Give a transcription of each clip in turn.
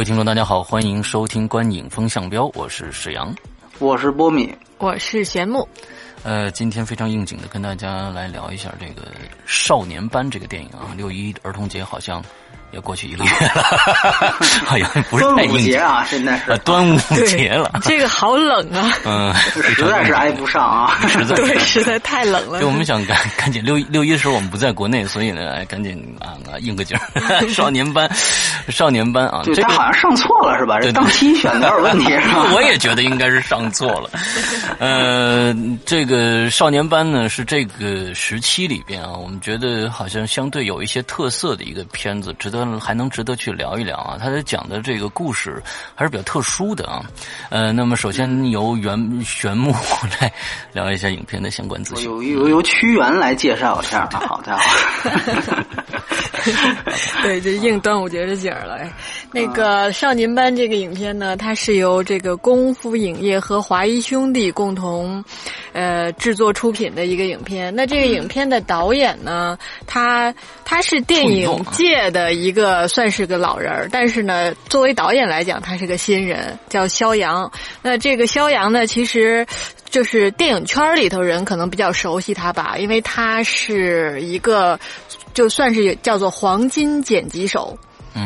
位听众，大家好，欢迎收听《观影风向标》，我是史阳，我是波米，我是玄木。呃，今天非常应景的跟大家来聊一下这个《少年班》这个电影啊，六一儿童节好像。也过去一个月了，好像不是太应节啊，现在是端午节了。这个好冷啊，嗯，实在是挨不上啊，实在对，实在太冷了。就我们想赶赶紧六六一的时候我们不在国内，所以呢，赶紧啊应个景 少年班，少年班啊，这好像上错了是吧？这档期选的有点问题是吧？我也觉得应该是上错了。呃，这个少年班呢是这个时期里边啊，我们觉得好像相对有一些特色的一个片子，值得。还能值得去聊一聊啊！他在讲的这个故事还是比较特殊的啊。呃，那么首先由原玄木来聊一下影片的相关资讯。由由由屈原来介绍一下啊，好的。对，这应端午节的景儿了。那个《少年班》这个影片呢，它是由这个功夫影业和华谊兄弟共同呃制作出品的一个影片。那这个影片的导演呢，他他是电影界的一个算是个老人儿，但是呢，作为导演来讲，他是个新人，叫肖阳。那这个肖阳呢，其实就是电影圈里头人可能比较熟悉他吧，因为他是一个。就算是叫做黄金剪辑手，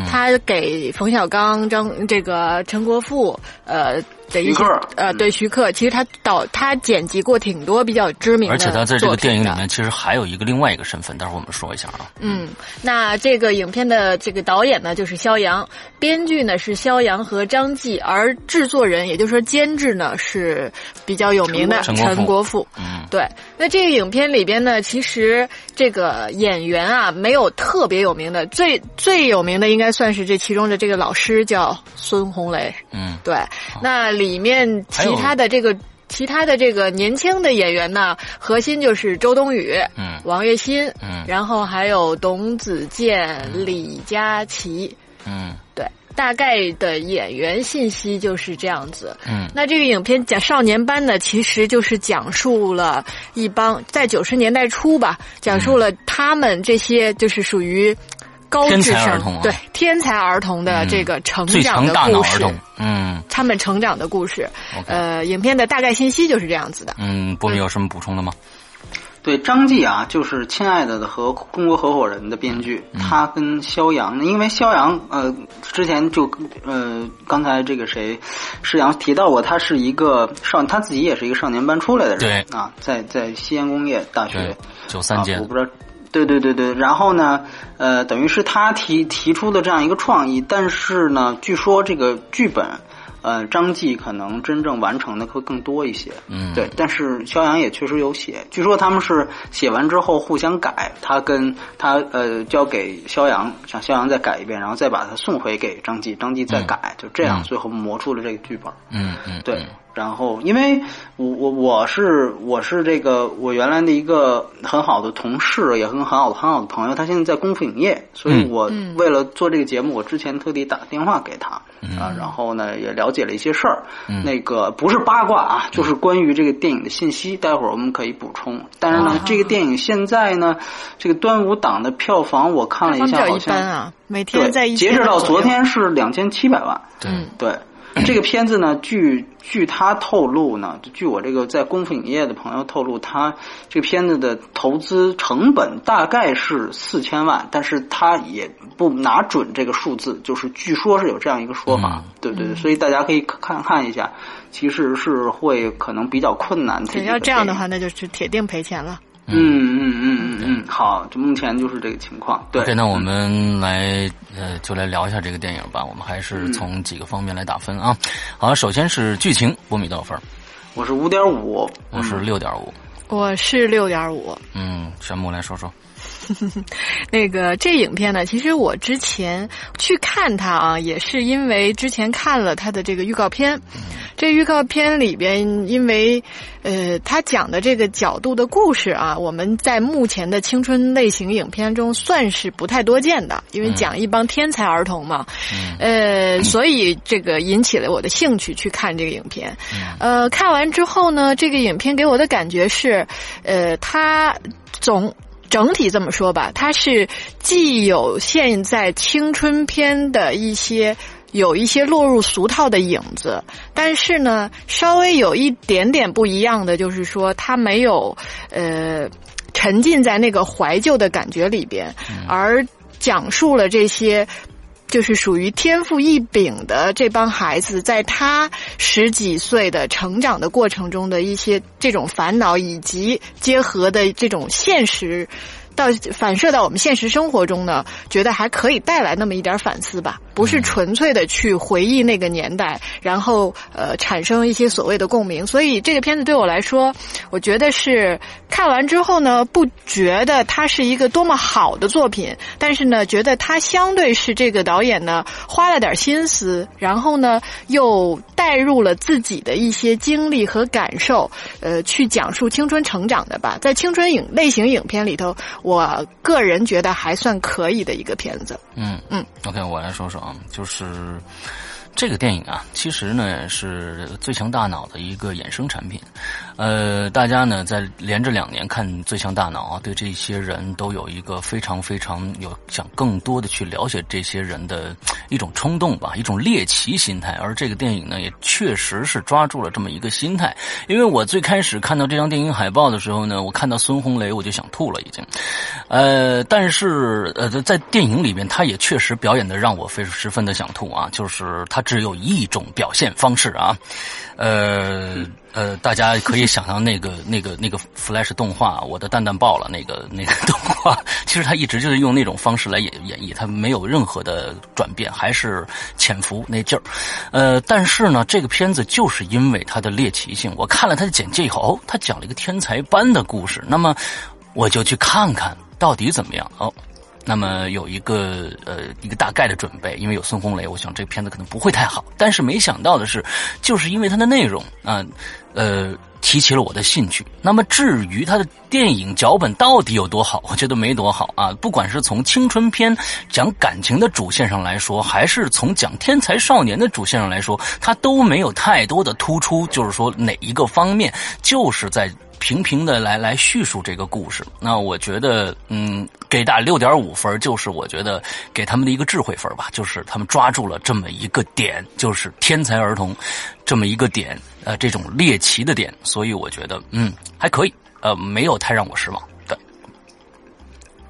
他给冯小刚、张这个陈国富，呃。的一些呃，对徐克，其实他导他剪辑过挺多比较知名的，而且他在这个电影里面其实还有一个另外一个身份，待会儿我们说一下啊。嗯，那这个影片的这个导演呢就是肖阳，编剧呢是肖阳和张继，而制作人也就是说监制呢是比较有名的陈国富。嗯，对。那这个影片里边呢，其实这个演员啊没有特别有名的，最最有名的应该算是这其中的这个老师叫孙红雷。嗯，对。那里面其他的这个其他的这个年轻的演员呢，核心就是周冬雨、嗯，王栎鑫，嗯，然后还有董子健、李佳琦，嗯，对，大概的演员信息就是这样子。嗯，那这个影片讲少年班呢，其实就是讲述了一帮在九十年代初吧，讲述了他们这些就是属于。高智商对天才儿童的这个成长的故事，嗯，他们成长的故事，呃，影片的大概信息就是这样子的。嗯，波米有什么补充的吗？对，张继啊，就是《亲爱的》的和中国合伙人的编剧，他跟肖阳，因为肖阳呃之前就呃刚才这个谁施阳提到过，他是一个少，他自己也是一个少年班出来的人，啊，在在西安工业大学九三届，我不知道。对对对对，然后呢，呃，等于是他提提出的这样一个创意，但是呢，据说这个剧本，呃，张继可能真正完成的会更多一些。嗯，对，但是肖阳也确实有写，据说他们是写完之后互相改，他跟他呃交给肖阳，让肖阳再改一遍，然后再把它送回给张继，张继再改，就这样，最后磨出了这个剧本。嗯嗯，对。然后，因为我我我是我是这个我原来的一个很好的同事，也很很好的很好的朋友，他现在在功夫影业，所以我为了做这个节目，我之前特地打电话给他啊，然后呢也了解了一些事儿，那个不是八卦啊，就是关于这个电影的信息，待会儿我们可以补充。但是呢，这个电影现在呢，这个端午档的票房我看了一下，好像啊，每天在截止到昨天是两千七百万，嗯，对。这个片子呢，据据他透露呢，据我这个在功夫影业的朋友透露，他这个片子的投资成本大概是四千万，但是他也不拿准这个数字，就是据说是有这样一个说法，对对对，所以大家可以看看一下，其实是会可能比较困难。对，要这样的话，那就是铁定赔钱了。嗯嗯嗯嗯嗯，好，就目前就是这个情况。对，那我们来呃，就来聊一下这个电影吧。我们还是从几个方面来打分啊。好，首先是剧情，波米多少分？我是五点五，我是六点五，我是六点五。嗯，玄木来说说。那个这影片呢，其实我之前去看它啊，也是因为之前看了它的这个预告片。这预告片里边，因为呃，它讲的这个角度的故事啊，我们在目前的青春类型影片中算是不太多见的，因为讲一帮天才儿童嘛。呃，所以这个引起了我的兴趣去看这个影片。呃，看完之后呢，这个影片给我的感觉是，呃，它总。整体这么说吧，它是既有现在青春片的一些有一些落入俗套的影子，但是呢，稍微有一点点不一样的就是说，它没有呃沉浸在那个怀旧的感觉里边，而讲述了这些。就是属于天赋异禀的这帮孩子，在他十几岁的成长的过程中的一些这种烦恼，以及结合的这种现实。到反射到我们现实生活中呢，觉得还可以带来那么一点反思吧，不是纯粹的去回忆那个年代，然后呃产生一些所谓的共鸣。所以这个片子对我来说，我觉得是看完之后呢，不觉得它是一个多么好的作品，但是呢，觉得它相对是这个导演呢花了点心思，然后呢又带入了自己的一些经历和感受，呃，去讲述青春成长的吧。在青春影类型影片里头。我个人觉得还算可以的一个片子。嗯嗯，OK，我来说说啊，就是。这个电影啊，其实呢是《最强大脑》的一个衍生产品。呃，大家呢在连着两年看《最强大脑》啊，对这些人都有一个非常非常有想更多的去了解这些人的一种冲动吧，一种猎奇心态。而这个电影呢，也确实是抓住了这么一个心态。因为我最开始看到这张电影海报的时候呢，我看到孙红雷我就想吐了，已经。呃，但是呃，在电影里面，他也确实表演的让我非十分的想吐啊，就是他。只有一种表现方式啊，呃呃，大家可以想象那个 那个那个 Flash 动画，我的蛋蛋爆了，那个 那个动画，其实他一直就是用那种方式来演演绎，他没有任何的转变，还是潜伏那劲儿。呃，但是呢，这个片子就是因为它的猎奇性，我看了他的简介以后，哦，他讲了一个天才般的故事，那么我就去看看到底怎么样哦。那么有一个呃一个大概的准备，因为有孙红雷，我想这个片子可能不会太好。但是没想到的是，就是因为它的内容啊，呃，提起了我的兴趣。那么至于它的电影脚本到底有多好，我觉得没多好啊。不管是从青春片讲感情的主线上来说，还是从讲天才少年的主线上来说，它都没有太多的突出，就是说哪一个方面，就是在。平平的来来叙述这个故事，那我觉得，嗯，给打六点五分，就是我觉得给他们的一个智慧分吧，就是他们抓住了这么一个点，就是天才儿童这么一个点，呃，这种猎奇的点，所以我觉得，嗯，还可以，呃，没有太让我失望，对，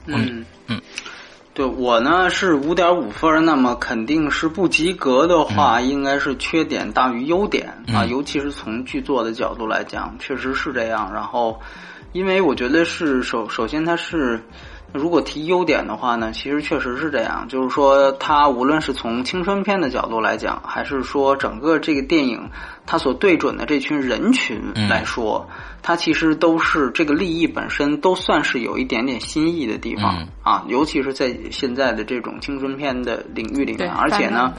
嗯。嗯。对我呢是五点五分，那么肯定是不及格的话，应该是缺点大于优点啊，尤其是从剧作的角度来讲，确实是这样。然后，因为我觉得是首首先它是。如果提优点的话呢，其实确实是这样，就是说，它无论是从青春片的角度来讲，还是说整个这个电影它所对准的这群人群来说，它其实都是这个利益本身都算是有一点点新意的地方啊，尤其是在现在的这种青春片的领域里面，而且呢。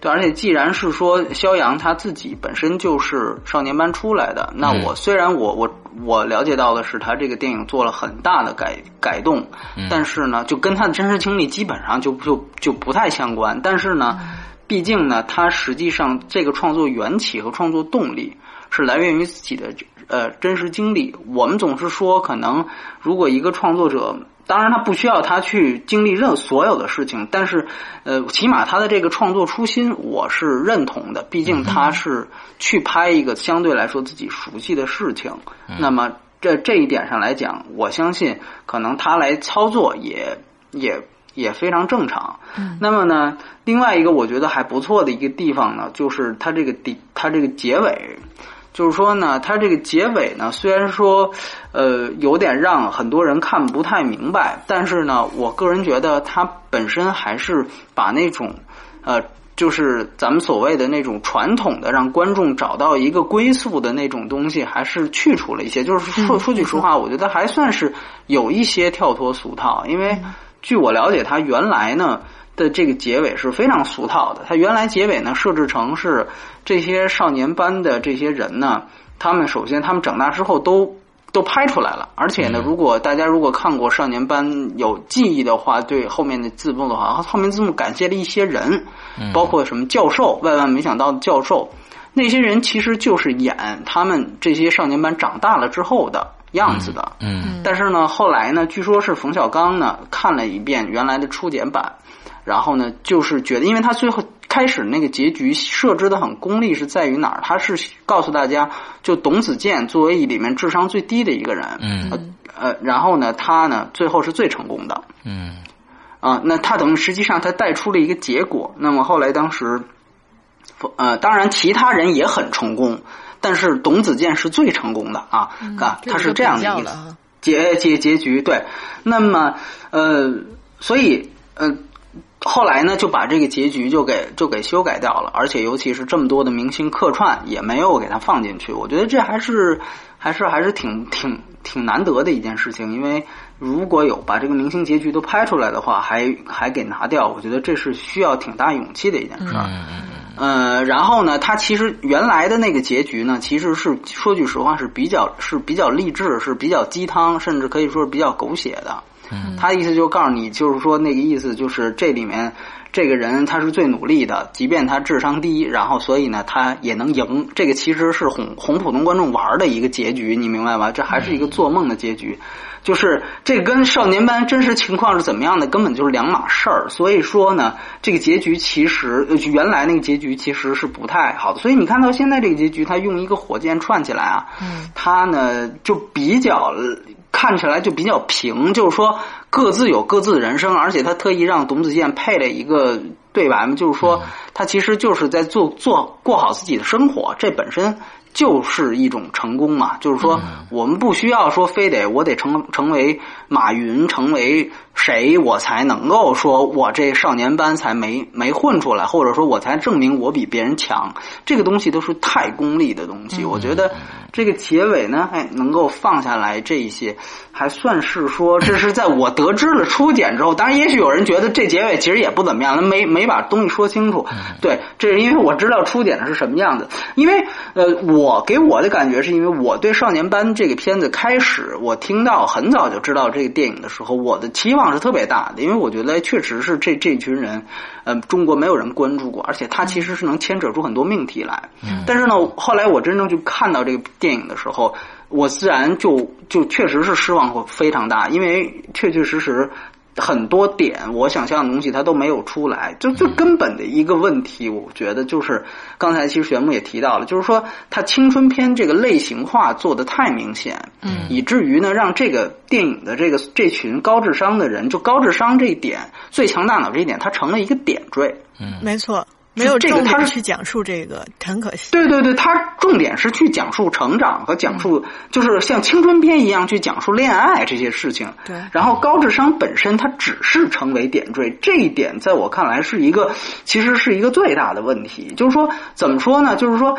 对，而且既然是说肖阳他自己本身就是少年班出来的，那我虽然我我我了解到的是他这个电影做了很大的改改动，但是呢，就跟他的真实经历基本上就就就不太相关。但是呢，毕竟呢，他实际上这个创作缘起和创作动力是来源于自己的呃真实经历。我们总是说，可能如果一个创作者。当然，他不需要他去经历任所有的事情，但是，呃，起码他的这个创作初心我是认同的。毕竟他是去拍一个相对来说自己熟悉的事情，那么这这一点上来讲，我相信可能他来操作也也也非常正常。那么呢，另外一个我觉得还不错的一个地方呢，就是他这个底，他这个结尾。就是说呢，它这个结尾呢，虽然说，呃，有点让很多人看不太明白，但是呢，我个人觉得它本身还是把那种，呃，就是咱们所谓的那种传统的让观众找到一个归宿的那种东西，还是去除了一些。就是说说句实话，我觉得还算是有一些跳脱俗套。因为据我了解，它原来呢的这个结尾是非常俗套的。他原来结尾呢设置成是这些少年班的这些人呢，他们首先他们长大之后都。都拍出来了，而且呢，如果大家如果看过《少年班》有记忆的话，对后面的字幕的话，后面字幕感谢了一些人，包括什么教授，万万没想到的教授，那些人其实就是演他们这些少年班长大了之后的样子的。嗯，但是呢，后来呢，据说是冯小刚呢看了一遍原来的初剪版，然后呢，就是觉得，因为他最后。开始那个结局设置的很功利，是在于哪儿？他是告诉大家，就董子健作为里面智商最低的一个人，嗯，呃，然后呢，他呢最后是最成功的，嗯，啊，那他等于实际上他带出了一个结果。那么后来当时，呃，当然其他人也很成功，但是董子健是最成功的啊，啊，他是这样的一个结结结局。对，那么呃，所以呃。后来呢，就把这个结局就给就给修改掉了，而且尤其是这么多的明星客串也没有给他放进去。我觉得这还是还是还是挺挺挺难得的一件事情，因为如果有把这个明星结局都拍出来的话，还还给拿掉，我觉得这是需要挺大勇气的一件事。嗯嗯嗯。然后呢，他其实原来的那个结局呢，其实是说句实话是比较是比较励志，是比较鸡汤，甚至可以说是比较狗血的。他的意思就告诉你，就是说那个意思就是这里面这个人他是最努力的，即便他智商低，然后所以呢他也能赢。这个其实是哄哄普通观众玩的一个结局，你明白吧？这还是一个做梦的结局，就是这跟少年班真实情况是怎么样的，根本就是两码事儿。所以说呢，这个结局其实原来那个结局其实是不太好的。所以你看到现在这个结局，他用一个火箭串起来啊，他呢就比较。看起来就比较平，就是说各自有各自的人生，而且他特意让董子健配了一个对白嘛，就是说他其实就是在做做过好自己的生活，这本身就是一种成功嘛。就是说我们不需要说非得我得成成为马云，成为谁我才能够说我这少年班才没没混出来，或者说我才证明我比别人强，这个东西都是太功利的东西。我觉得。这个结尾呢，哎，能够放下来这一些，还算是说，这是在我得知了初剪之后。当然，也许有人觉得这结尾其实也不怎么样，他没没把东西说清楚。对，这是因为我知道初剪是什么样子。因为呃，我给我的感觉是因为我对《少年班》这个片子开始，我听到很早就知道这个电影的时候，我的期望是特别大的，因为我觉得确实是这这群人，呃，中国没有人关注过，而且他其实是能牵扯出很多命题来。但是呢，后来我真正去看到这个。电影的时候，我自然就就确实是失望非常大，因为确确实实很多点我想象的东西它都没有出来。就最根本的一个问题，我觉得就是刚才其实玄木也提到了，就是说他青春片这个类型化做的太明显，嗯，以至于呢让这个电影的这个这群高智商的人，就高智商这一点、最强大脑这一点，它成了一个点缀。嗯，没错。没有这个，他是去讲述这个，很可惜。对对对，他重点是去讲述成长和讲述，就是像青春片一样去讲述恋爱这些事情。对。然后高智商本身，它只是成为点缀，这一点在我看来是一个，其实是一个最大的问题。就是说，怎么说呢？就是说，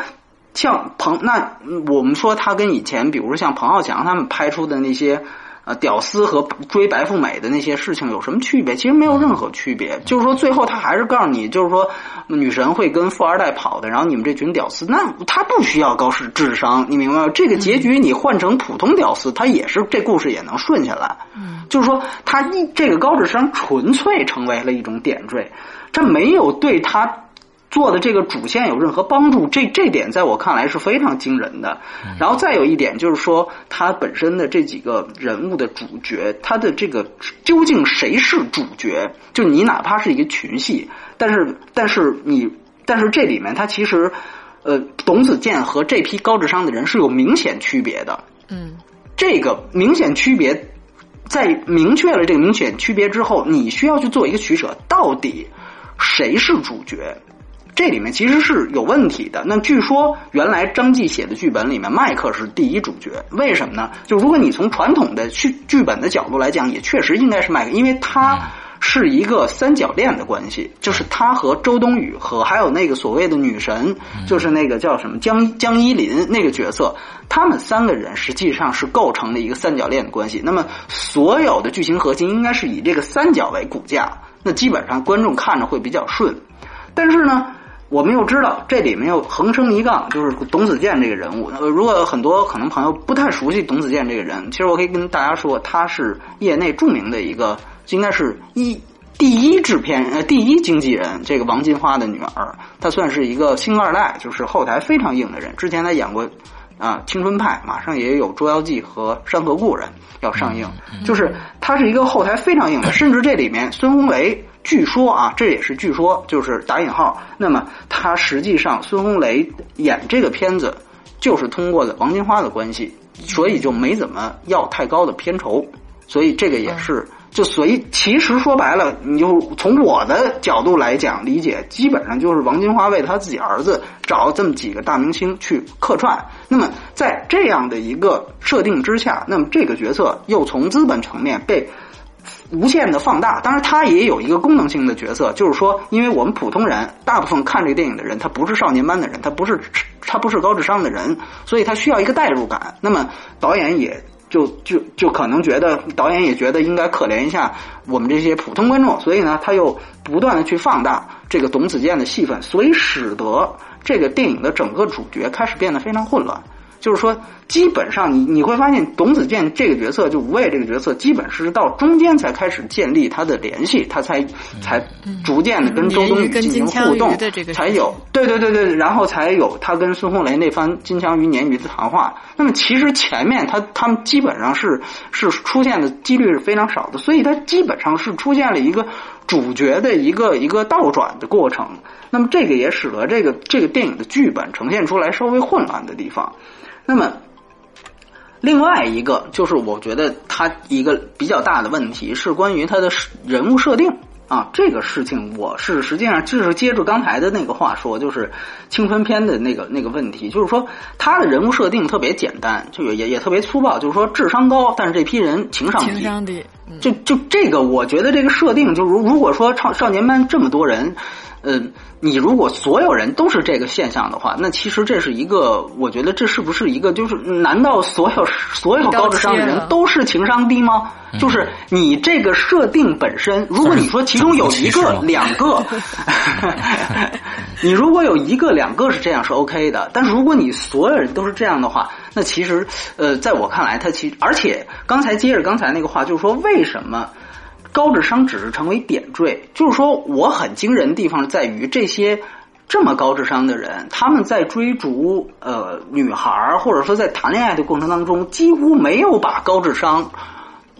像彭，那我们说他跟以前，比如说像彭浩翔他们拍出的那些。啊，屌丝和追白富美的那些事情有什么区别？其实没有任何区别。就是说，最后他还是告诉你，就是说，女神会跟富二代跑的，然后你们这群屌丝，那他不需要高智智商，你明白吗？这个结局你换成普通屌丝，他也是这故事也能顺下来。嗯，就是说，他一这个高智商纯粹成为了一种点缀，这没有对他。做的这个主线有任何帮助？这这点在我看来是非常惊人的。然后再有一点就是说，他本身的这几个人物的主角，他的这个究竟谁是主角？就你哪怕是一个群戏，但是但是你但是这里面他其实呃，董子健和这批高智商的人是有明显区别的。嗯，这个明显区别，在明确了这个明显区别之后，你需要去做一个取舍，到底谁是主角？这里面其实是有问题的。那据说原来张继写的剧本里面，麦克是第一主角。为什么呢？就如果你从传统的剧剧本的角度来讲，也确实应该是麦克，因为他是一个三角恋的关系，就是他和周冬雨和还有那个所谓的女神，就是那个叫什么江江依林那个角色，他们三个人实际上是构成了一个三角恋的关系。那么所有的剧情核心应该是以这个三角为骨架，那基本上观众看着会比较顺。但是呢，我们又知道这里面又横生一杠，就是董子健这个人物。呃，如果很多可能朋友不太熟悉董子健这个人，其实我可以跟大家说，他是业内著名的一个，应该是一第一制片呃第一经纪人，这个王金花的女儿，她算是一个星二代，就是后台非常硬的人。之前她演过啊《青春派》，马上也有《捉妖记》和《山河故人》要上映，就是它是一个后台非常硬的，甚至这里面孙红雷。据说啊，这也是据说，就是打引号。那么他实际上，孙红雷演这个片子，就是通过了王金花的关系，所以就没怎么要太高的片酬。所以这个也是，就所以其实说白了，你就从我的角度来讲理解，基本上就是王金花为他自己儿子找这么几个大明星去客串。那么在这样的一个设定之下，那么这个角色又从资本层面被。无限的放大，当然它也有一个功能性的角色，就是说，因为我们普通人大部分看这个电影的人，他不是少年班的人，他不是他不是高智商的人，所以他需要一个代入感。那么导演也就就就可能觉得，导演也觉得应该可怜一下我们这些普通观众，所以呢，他又不断的去放大这个董子健的戏份，所以使得这个电影的整个主角开始变得非常混乱。就是说，基本上你你会发现，董子健这个角色，就吴畏这个角色，基本是到中间才开始建立他的联系，他才才逐渐的跟周冬雨进行互动，才有对对对对，然后才有他跟孙红雷那番金枪鱼鲶鱼的谈话。那么其实前面他他们基本上是是出现的几率是非常少的，所以他基本上是出现了一个主角的一个一个倒转的过程。那么这个也使得这个这个电影的剧本呈现出来稍微混乱的地方。那么，另外一个就是我觉得他一个比较大的问题是关于他的人物设定。啊，这个事情我是实际上就是接着刚才的那个话说，就是青春片的那个那个问题，就是说他的人物设定特别简单，就也也特别粗暴，就是说智商高，但是这批人情商低，情商低，就就这个，我觉得这个设定，就如如果说少少年班这么多人。嗯，你如果所有人都是这个现象的话，那其实这是一个，我觉得这是不是一个，就是难道所有所有高智商的人都是情商低吗？就是你这个设定本身，如果你说其中有一个、两个，你如果有一个、两个是这样是 OK 的，但是如果你所有人都是这样的话，那其实呃，在我看来，他其实而且刚才接着刚才那个话，就是说为什么？高智商只是成为点缀，就是说，我很惊人的地方在于这些这么高智商的人，他们在追逐呃女孩或者说在谈恋爱的过程当中，几乎没有把高智商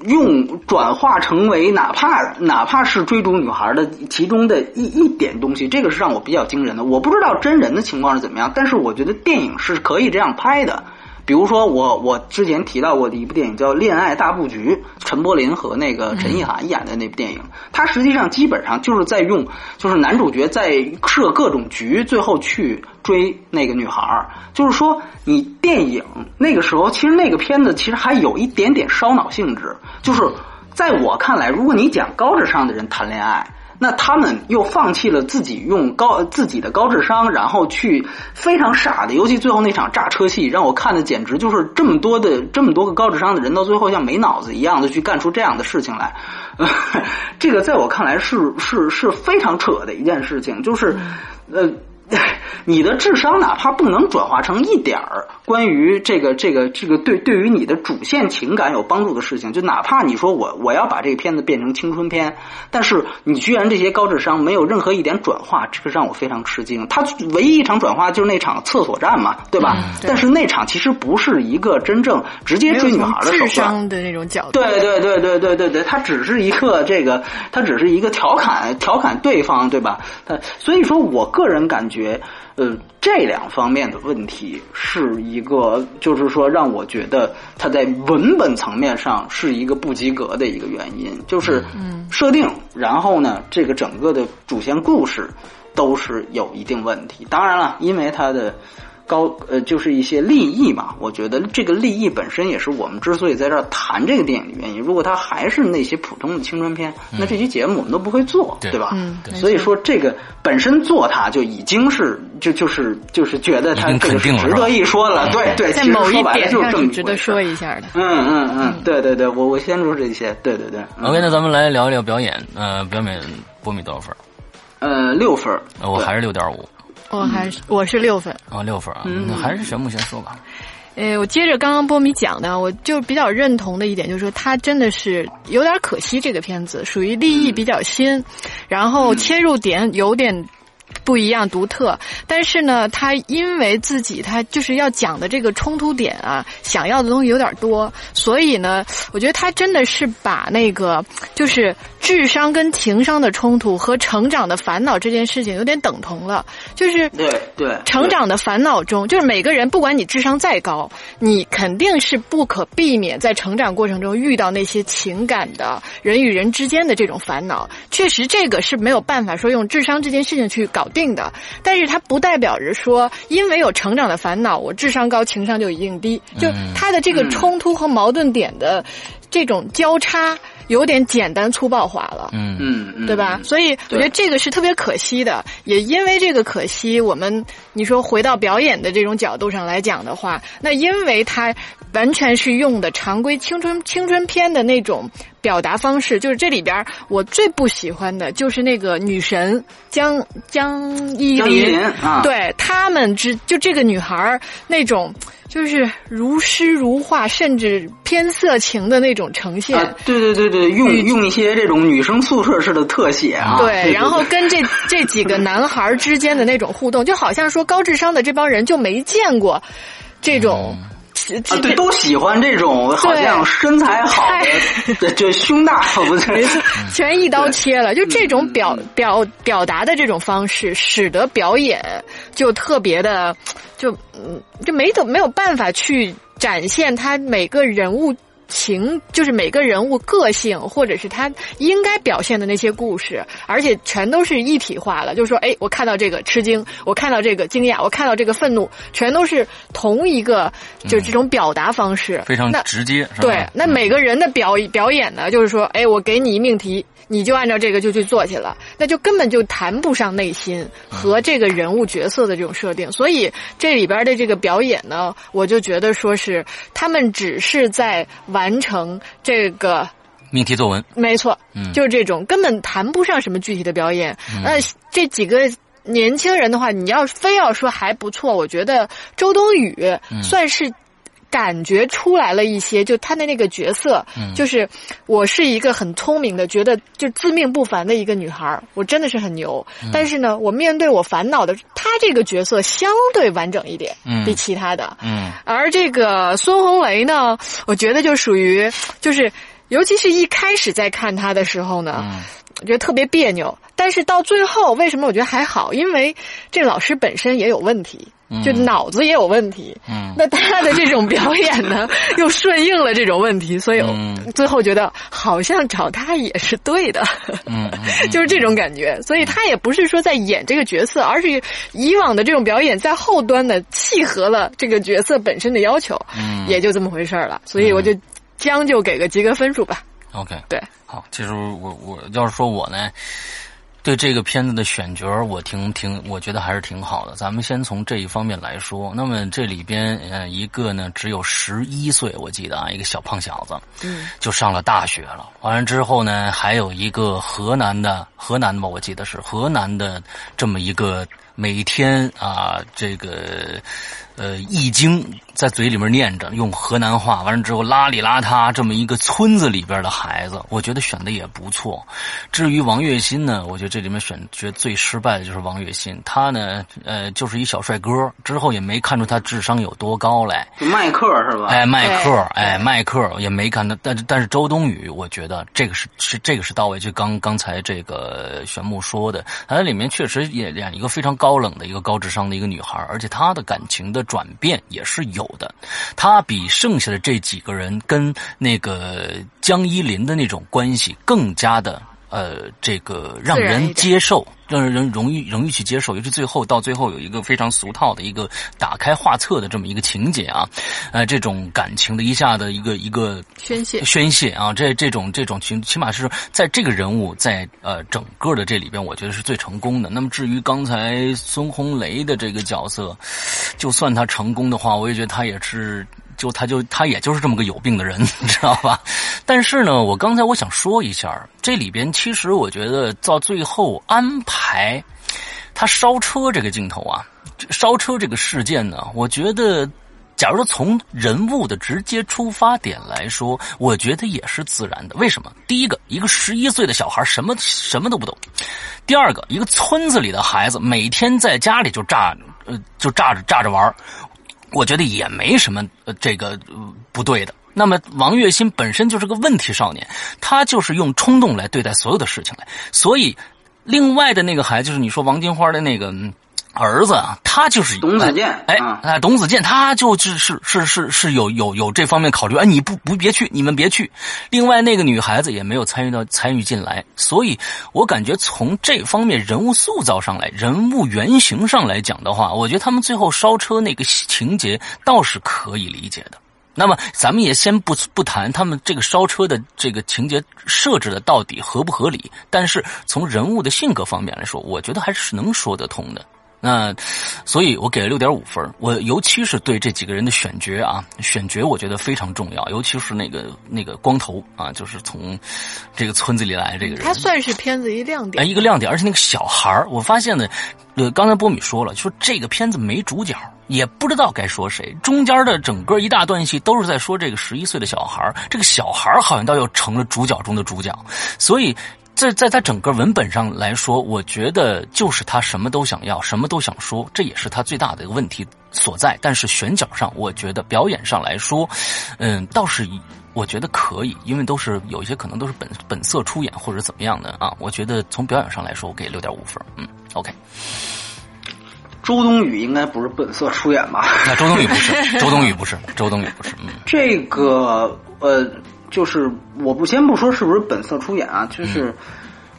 用转化成为哪怕哪怕是追逐女孩的其中的一一点东西，这个是让我比较惊人的。我不知道真人的情况是怎么样，但是我觉得电影是可以这样拍的。比如说，我我之前提到过的一部电影叫《恋爱大布局》，陈柏霖和那个陈意涵演的那部电影，它实际上基本上就是在用，就是男主角在设各种局，最后去追那个女孩儿。就是说，你电影那个时候，其实那个片子其实还有一点点烧脑性质。就是在我看来，如果你讲高智商的人谈恋爱。那他们又放弃了自己用高自己的高智商，然后去非常傻的，尤其最后那场炸车戏，让我看的简直就是这么多的这么多个高智商的人，到最后像没脑子一样的去干出这样的事情来，这个在我看来是是是非常扯的一件事情，就是呃。你的智商哪怕不能转化成一点儿关于这个这个这个对对于你的主线情感有帮助的事情，就哪怕你说我我要把这个片子变成青春片，但是你居然这些高智商没有任何一点转化，这个让我非常吃惊。他唯一一场转化就是那场厕所战嘛，对吧？但是那场其实不是一个真正直接追女孩的手段的那种角度。对对对对对对对，他只是一个这个，他只是一个调侃调侃对方，对吧？他所以说我个人感觉。觉，呃，这两方面的问题是一个，就是说让我觉得他在文本层面上是一个不及格的一个原因，就是设定，然后呢，这个整个的主线故事都是有一定问题。当然了，因为他的高呃，就是一些利益嘛。我觉得这个利益本身也是我们之所以在这儿谈这个电影的原因。如果它还是那些普通的青春片，那这期节目我们都不会做，对吧？嗯，所以说这个本身做它就已经是就就是就是觉得它这个是值得一说了。对对，在某一点上是值得说一下的。嗯嗯嗯，对对对，我我先说这些。对对对。OK，那咱们来聊一聊表演。呃，表演波米多少分？呃，六分。我还是六点五。我还是我是六分。啊，六分啊，那还是玄木先说吧。呃，我接着刚刚波米讲的，我就比较认同的一点，就是说他真的是有点可惜，这个片子属于立意比较新，然后切入点有点。不一样，独特。但是呢，他因为自己他就是要讲的这个冲突点啊，想要的东西有点多，所以呢，我觉得他真的是把那个就是智商跟情商的冲突和成长的烦恼这件事情有点等同了。就是对对，成长的烦恼中，就是每个人不管你智商再高，你肯定是不可避免在成长过程中遇到那些情感的人与人之间的这种烦恼。确实，这个是没有办法说用智商这件事情去搞。定的，但是它不代表着说，因为有成长的烦恼，我智商高，情商就一定低。就它的这个冲突和矛盾点的这种交叉，有点简单粗暴化了。嗯嗯，对吧？所以我觉得这个是特别可惜的。也因为这个可惜，我们你说回到表演的这种角度上来讲的话，那因为它完全是用的常规青春青春片的那种。表达方式就是这里边我最不喜欢的就是那个女神江江依林，对他们之就这个女孩那种就是如诗如画，甚至偏色情的那种呈现。对对对对，用用一些这种女生宿舍式的特写啊。对，然后跟这这几个男孩之间的那种互动，就好像说高智商的这帮人就没见过这种。啊，对，都喜欢这种好像身材好的，这胸大，不对，全一刀切了。就这种表表表达的这种方式，使得表演就特别的，就嗯，就没怎没有办法去展现他每个人物。情就是每个人物个性，或者是他应该表现的那些故事，而且全都是一体化了。就是说，哎，我看到这个吃惊，我看到这个惊讶，我看到这个愤怒，全都是同一个，就是这种表达方式，非常直接。对，那每个人的表表演呢，就是说，哎，我给你一命题。你就按照这个就去做去了，那就根本就谈不上内心和这个人物角色的这种设定。所以这里边的这个表演呢，我就觉得说是他们只是在完成这个命题作文。没错，嗯，就是这种根本谈不上什么具体的表演。那这几个年轻人的话，你要非要说还不错，我觉得周冬雨算是。感觉出来了一些，就他的那个角色，就是我是一个很聪明的，觉得就自命不凡的一个女孩我真的是很牛。但是呢，我面对我烦恼的，他这个角色相对完整一点，比其他的。嗯，而这个孙红雷呢，我觉得就属于，就是尤其是一开始在看他的时候呢，我觉得特别别扭。但是到最后，为什么我觉得还好？因为这老师本身也有问题。就脑子也有问题，嗯，那他的这种表演呢，又顺应了这种问题，所以最后觉得好像找他也是对的，嗯，就是这种感觉。所以他也不是说在演这个角色，而是以往的这种表演在后端的契合了这个角色本身的要求，嗯，也就这么回事了。所以我就将就给个及格分数吧。OK，对，好，其实我我要是说我呢。对这个片子的选角，我挺挺，我觉得还是挺好的。咱们先从这一方面来说。那么这里边，呃，一个呢只有十一岁，我记得啊，一个小胖小子，嗯，就上了大学了。完了之后呢，还有一个河南的，河南的吧，我记得是河南的这么一个，每天啊，这个。呃，易经在嘴里面念着，用河南话，完了之后邋里邋遢，这么一个村子里边的孩子，我觉得选的也不错。至于王栎鑫呢，我觉得这里面选角最失败的就是王栎鑫，他呢，呃，就是一小帅哥，之后也没看出他智商有多高来。麦克是吧？哎，麦克，哎，麦克也没看到，但是但是周冬雨，我觉得这个是是这个是到位。就刚刚才这个玄木说的，他里面确实也演一个非常高冷的一个高智商的一个女孩，而且她的感情的。转变也是有的，他比剩下的这几个人跟那个江一林的那种关系更加的呃，这个让人接受，让人容易容易去接受。尤其最后到最后有一个非常俗套的一个打开画册的这么一个情节啊，呃，这种感情的一下的一个一个宣泄宣泄啊，这这种这种情，起码是在这个人物在呃整个的这里边，我觉得是最成功的。那么至于刚才孙红雷的这个角色，就算他成功的话，我也觉得他也是。就他就他也就是这么个有病的人，你 知道吧？但是呢，我刚才我想说一下，这里边其实我觉得到最后安排他烧车这个镜头啊，烧车这个事件呢，我觉得，假如说从人物的直接出发点来说，我觉得也是自然的。为什么？第一个，一个十一岁的小孩什么什么都不懂；第二个，一个村子里的孩子每天在家里就炸呃就炸着炸着玩我觉得也没什么呃这个不对的。那么王月新本身就是个问题少年，他就是用冲动来对待所有的事情来。所以，另外的那个孩子就是你说王金花的那个。儿子啊，他就是董子健，哎哎，董子健，他就是是是是是有有有这方面考虑。哎，你不不别去，你们别去。另外那个女孩子也没有参与到参与进来，所以我感觉从这方面人物塑造上来，人物原型上来讲的话，我觉得他们最后烧车那个情节倒是可以理解的。那么咱们也先不不谈他们这个烧车的这个情节设置的到底合不合理，但是从人物的性格方面来说，我觉得还是能说得通的。那，所以我给了六点五分。我尤其是对这几个人的选角啊，选角我觉得非常重要。尤其是那个那个光头啊，就是从这个村子里来这个人，他算是片子一亮点。哎，一个亮点，而且那个小孩我发现呢，呃，刚才波米说了，说这个片子没主角，也不知道该说谁。中间的整个一大段戏都是在说这个十一岁的小孩这个小孩好像倒又成了主角中的主角，所以。在在他整个文本上来说，我觉得就是他什么都想要，什么都想说，这也是他最大的一个问题所在。但是选角上，我觉得表演上来说，嗯，倒是我觉得可以，因为都是有一些可能都是本本色出演或者怎么样的啊。我觉得从表演上来说，我给六点五分。嗯，OK。周冬雨应该不是本色出演吧？那周冬雨不是，周冬雨不是，周冬雨不是。嗯，这个呃。就是我不先不说是不是本色出演啊，就是，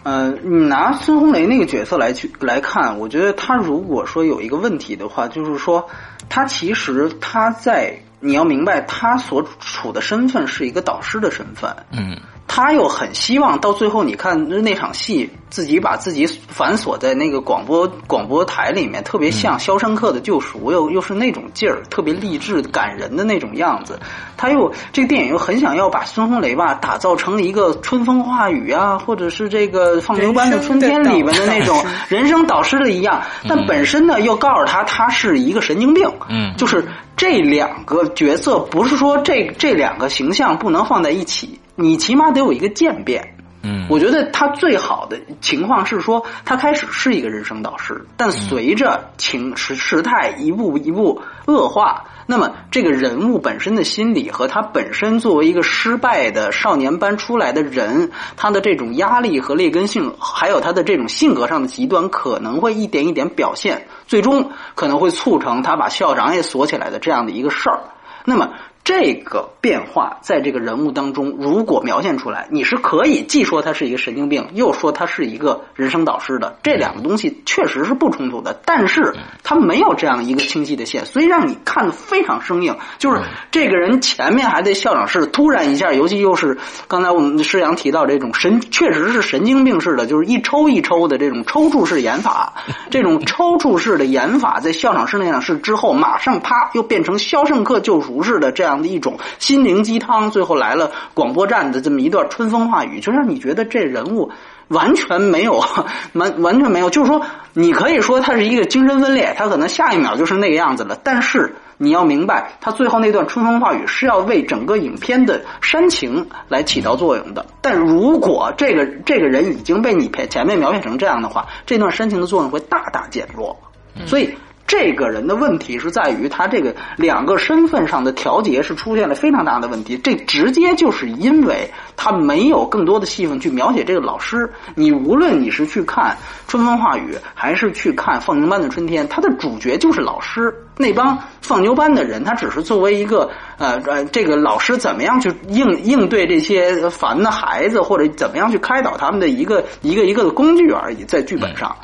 呃，你拿孙红雷那个角色来去来看，我觉得他如果说有一个问题的话，就是说他其实他在你要明白他所处的身份是一个导师的身份，嗯。他又很希望到最后，你看那场戏，自己把自己反锁在那个广播广播台里面，特别像《肖申克的救赎》，又又是那种劲儿，特别励志感人的那种样子。他又这个电影又很想要把孙红雷吧打造成一个春风化雨啊，或者是这个《放牛班的春天》里面的那种人生导师的一样，但本身呢又告诉他他是一个神经病。嗯，就是这两个角色不是说这这两个形象不能放在一起。你起码得有一个渐变，嗯，我觉得他最好的情况是说，他开始是一个人生导师，但随着情时时态一步一步恶化，那么这个人物本身的心理和他本身作为一个失败的少年班出来的人，他的这种压力和劣根性，还有他的这种性格上的极端，可能会一点一点表现，最终可能会促成他把校长也锁起来的这样的一个事儿。那么。这个变化在这个人物当中，如果描现出来，你是可以既说他是一个神经病，又说他是一个人生导师的。这两个东西确实是不冲突的，但是他没有这样一个清晰的线，所以让你看的非常生硬。就是这个人前面还在校长室，突然一下，尤其又是刚才我们师阳提到这种神，确实是神经病似的，就是一抽一抽的这种抽搐式演法。这种抽搐式的演法在校长室那场事之后，马上啪又变成《肖申克救赎》式的这样。这样的一种心灵鸡汤，最后来了广播站的这么一段春风化雨，就让你觉得这人物完全没有 完完全没有，就是说你可以说他是一个精神分裂，他可能下一秒就是那个样子了。但是你要明白，他最后那段春风化雨是要为整个影片的煽情来起到作用的。但如果这个这个人已经被你前面描写成这样的话，这段煽情的作用会大大减弱。所以。这个人的问题是在于他这个两个身份上的调节是出现了非常大的问题。这直接就是因为他没有更多的戏份去描写这个老师。你无论你是去看《春风化雨》，还是去看《放牛班的春天》，他的主角就是老师。那帮放牛班的人，他只是作为一个呃呃，这个老师怎么样去应应对这些烦的孩子，或者怎么样去开导他们的一个一个一个的工具而已，在剧本上。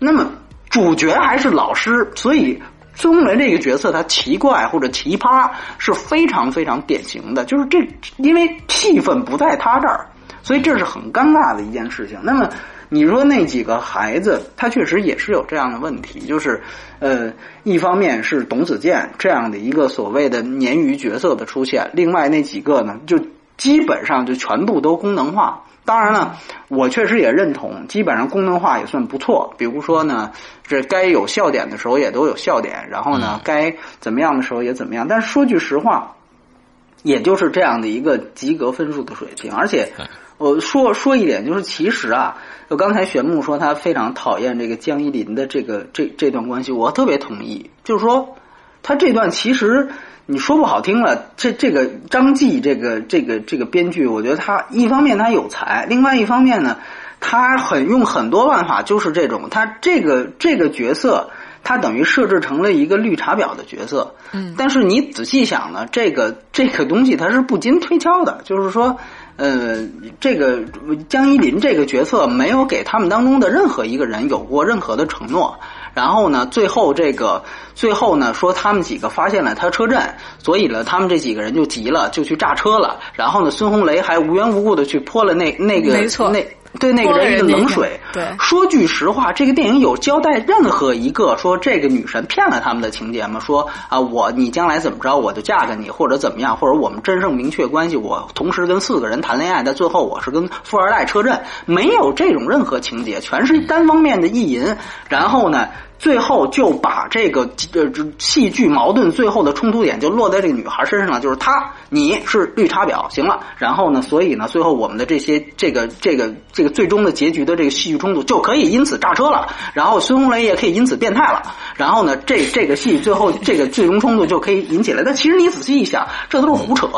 那么主角还是老师，所以孙红雷这个角色他奇怪或者奇葩是非常非常典型的，就是这因为戏份不在他这儿，所以这是很尴尬的一件事情。那么。你说那几个孩子，他确实也是有这样的问题，就是，呃，一方面是董子健这样的一个所谓的鲶鱼角色的出现，另外那几个呢，就基本上就全部都功能化。当然了，我确实也认同，基本上功能化也算不错。比如说呢，这该有笑点的时候也都有笑点，然后呢，该怎么样的时候也怎么样。但是说句实话，也就是这样的一个及格分数的水平。而且我说说一点，就是其实啊。就刚才玄木说他非常讨厌这个江一林的这个这这段关系，我特别同意。就是说，他这段其实你说不好听了，这这个张继这个这个这个编剧，我觉得他一方面他有才，另外一方面呢，他很用很多办法，就是这种他这个这个角色，他等于设置成了一个绿茶婊的角色。嗯，但是你仔细想呢，这个这个东西它是不经推敲的，就是说。呃，这个江一林这个角色没有给他们当中的任何一个人有过任何的承诺。然后呢，最后这个最后呢，说他们几个发现了他车震，所以呢，他们这几个人就急了，就去炸车了。然后呢，孙红雷还无缘无故的去泼了那那个没错那。对那个人一个冷水。对，说句实话，这个电影有交代任何一个说这个女神骗了他们的情节吗？说啊，我你将来怎么着，我就嫁给你，或者怎么样，或者我们真正明确关系，我同时跟四个人谈恋爱，但最后我是跟富二代车震，没有这种任何情节，全是单方面的意淫。然后呢？最后就把这个呃戏剧矛盾最后的冲突点就落在这个女孩身上了，就是她你是绿茶婊，行了，然后呢，所以呢，最后我们的这些这个这个这个最终的结局的这个戏剧冲突就可以因此炸车了，然后孙红雷也可以因此变态了，然后呢，这这个戏最后这个最终冲突就可以引起来。但其实你仔细一想，这都是胡扯。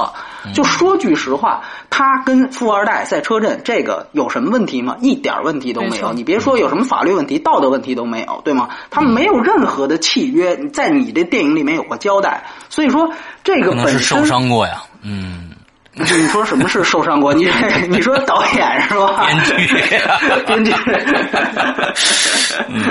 就说句实话，他跟富二代在车震这个有什么问题吗？一点问题都没有。你别说有什么法律问题、道德问题都没有，对吗？他们没有任何的契约，在你这电影里面有过交代。所以说，这个本身受伤过呀，嗯。你说什么是受伤过？你 你说导演是吧？编剧，编剧。嗯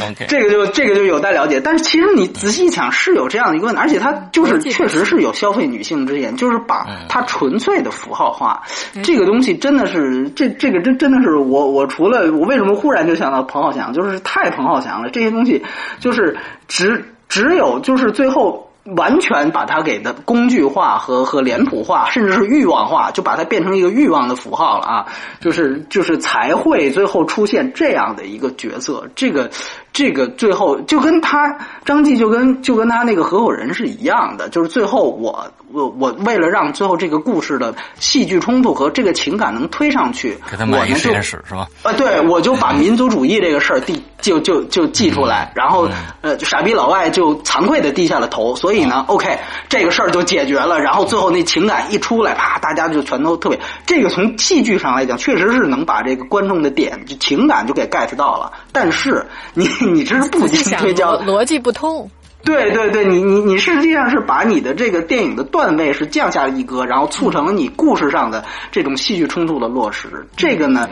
，OK，这个就这个就有待了解。但是其实你仔细想，是有这样的一个问题，而且它就是确实是有消费女性之嫌，就是把它纯粹的符号化。这个东西真的是，这这个真真的是我我除了我为什么忽然就想到彭浩翔，就是太彭浩翔了。这些东西就是只只有就是最后。完全把它给的工具化和和脸谱化，甚至是欲望化，就把它变成一个欲望的符号了啊！就是就是才会最后出现这样的一个角色，这个。这个最后就跟他张继就跟就跟他那个合伙人是一样的，就是最后我我我为了让最后这个故事的戏剧冲突和这个情感能推上去，给他买一实验室是吧？啊，对，我就把民族主义这个事儿递就就就记出来，然后呃，傻逼老外就惭愧的低下了头，所以呢，OK，这个事儿就解决了，然后最后那情感一出来，啪，大家就全都特别，这个从戏剧上来讲，确实是能把这个观众的点就情感就给 get 到了，但是你。你这是不经推敲，逻辑不通。对对对，你你你实际上是把你的这个电影的段位是降下了一格，然后促成了你故事上的这种戏剧冲突的落实。这个呢，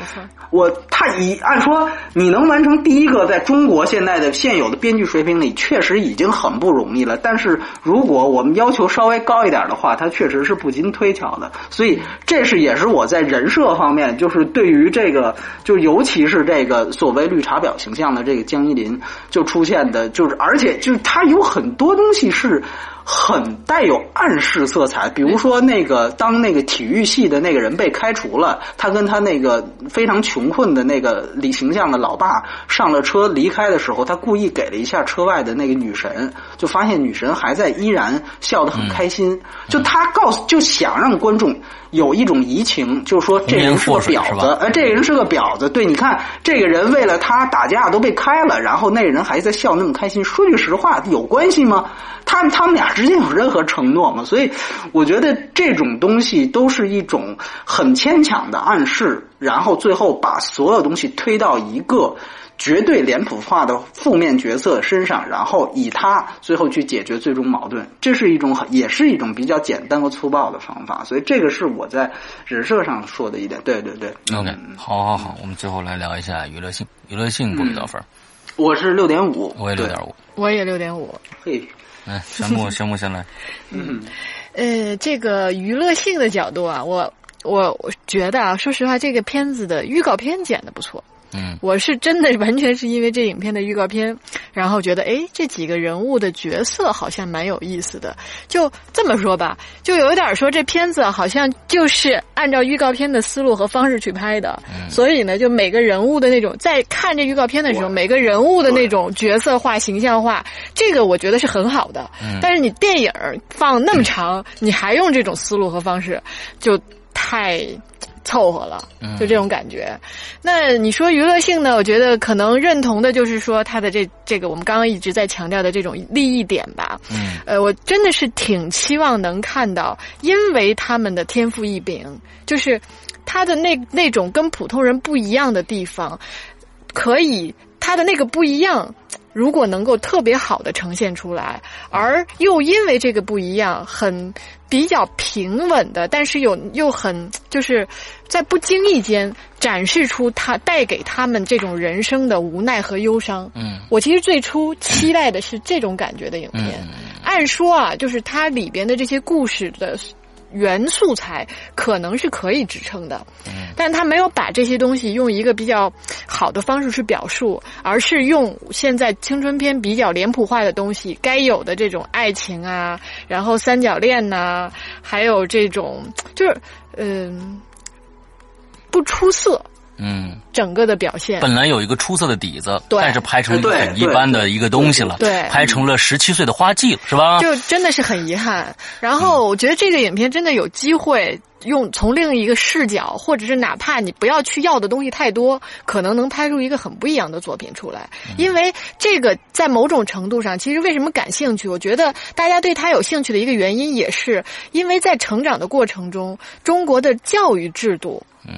我他以按说你能完成第一个，在中国现在的现有的编剧水平里，确实已经很不容易了。但是如果我们要求稍微高一点的话，他确实是不经推敲的。所以这是也是我在人设方面，就是对于这个，就尤其是这个所谓绿茶婊形象的这个江一林，就出现的，就是而且就是他有。很多东西是很带有暗示色彩。比如说，那个当那个体育系的那个人被开除了，他跟他那个非常穷困的那个李形象的老爸上了车离开的时候，他故意给了一下车外的那个女神，就发现女神还在依然笑得很开心。就他告诉，就想让观众有一种移情，就是说这人是个婊子，呃，这个人是个婊子。对，你看这个人为了他打架都被开了，然后那个人还在笑那么开心。说句实话，有关系吗？他他们俩之间有任何承诺嘛？所以我觉得这种东西都是一种很牵强的暗示，然后最后把所有东西推到一个。绝对脸谱化的负面角色身上，然后以他最后去解决最终矛盾，这是一种也是一种比较简单和粗暴的方法。所以这个是我在人设上说的一点。对对对，OK，好好好，我们最后来聊一下娱乐性。娱乐性给多少分？我是六点五，我也六点五，我也六点五。嘿，来，玄木，玄木先来。嗯，呃，这个娱乐性的角度啊，我我我觉得啊，说实话，这个片子的预告片剪的不错。嗯，我是真的完全是因为这影片的预告片，然后觉得哎，这几个人物的角色好像蛮有意思的。就这么说吧，就有点说这片子好像就是按照预告片的思路和方式去拍的。所以呢，就每个人物的那种，在看这预告片的时候，每个人物的那种角色化、形象化，这个我觉得是很好的。但是你电影放那么长，你还用这种思路和方式，就太。凑合了，就这种感觉。那你说娱乐性呢？我觉得可能认同的就是说他的这这个我们刚刚一直在强调的这种利益点吧。嗯，呃，我真的是挺期望能看到，因为他们的天赋异禀，就是他的那那种跟普通人不一样的地方，可以他的那个不一样。如果能够特别好的呈现出来，而又因为这个不一样，很比较平稳的，但是又又很就是在不经意间展示出他带给他们这种人生的无奈和忧伤。嗯，我其实最初期待的是这种感觉的影片。按说啊，就是它里边的这些故事的。原素材可能是可以支撑的，但他没有把这些东西用一个比较好的方式去表述，而是用现在青春片比较脸谱化的东西该有的这种爱情啊，然后三角恋呐，还有这种就是嗯不出色。嗯，整个的表现本来有一个出色的底子，但是拍成很一般的一个东西了，对，拍成了十七岁的花季了，是吧？就真的是很遗憾。然后我觉得这个影片真的有机会用从另一个视角，或者是哪怕你不要去要的东西太多，可能能拍出一个很不一样的作品出来。因为这个在某种程度上，其实为什么感兴趣？我觉得大家对他有兴趣的一个原因，也是因为在成长的过程中，中国的教育制度，嗯。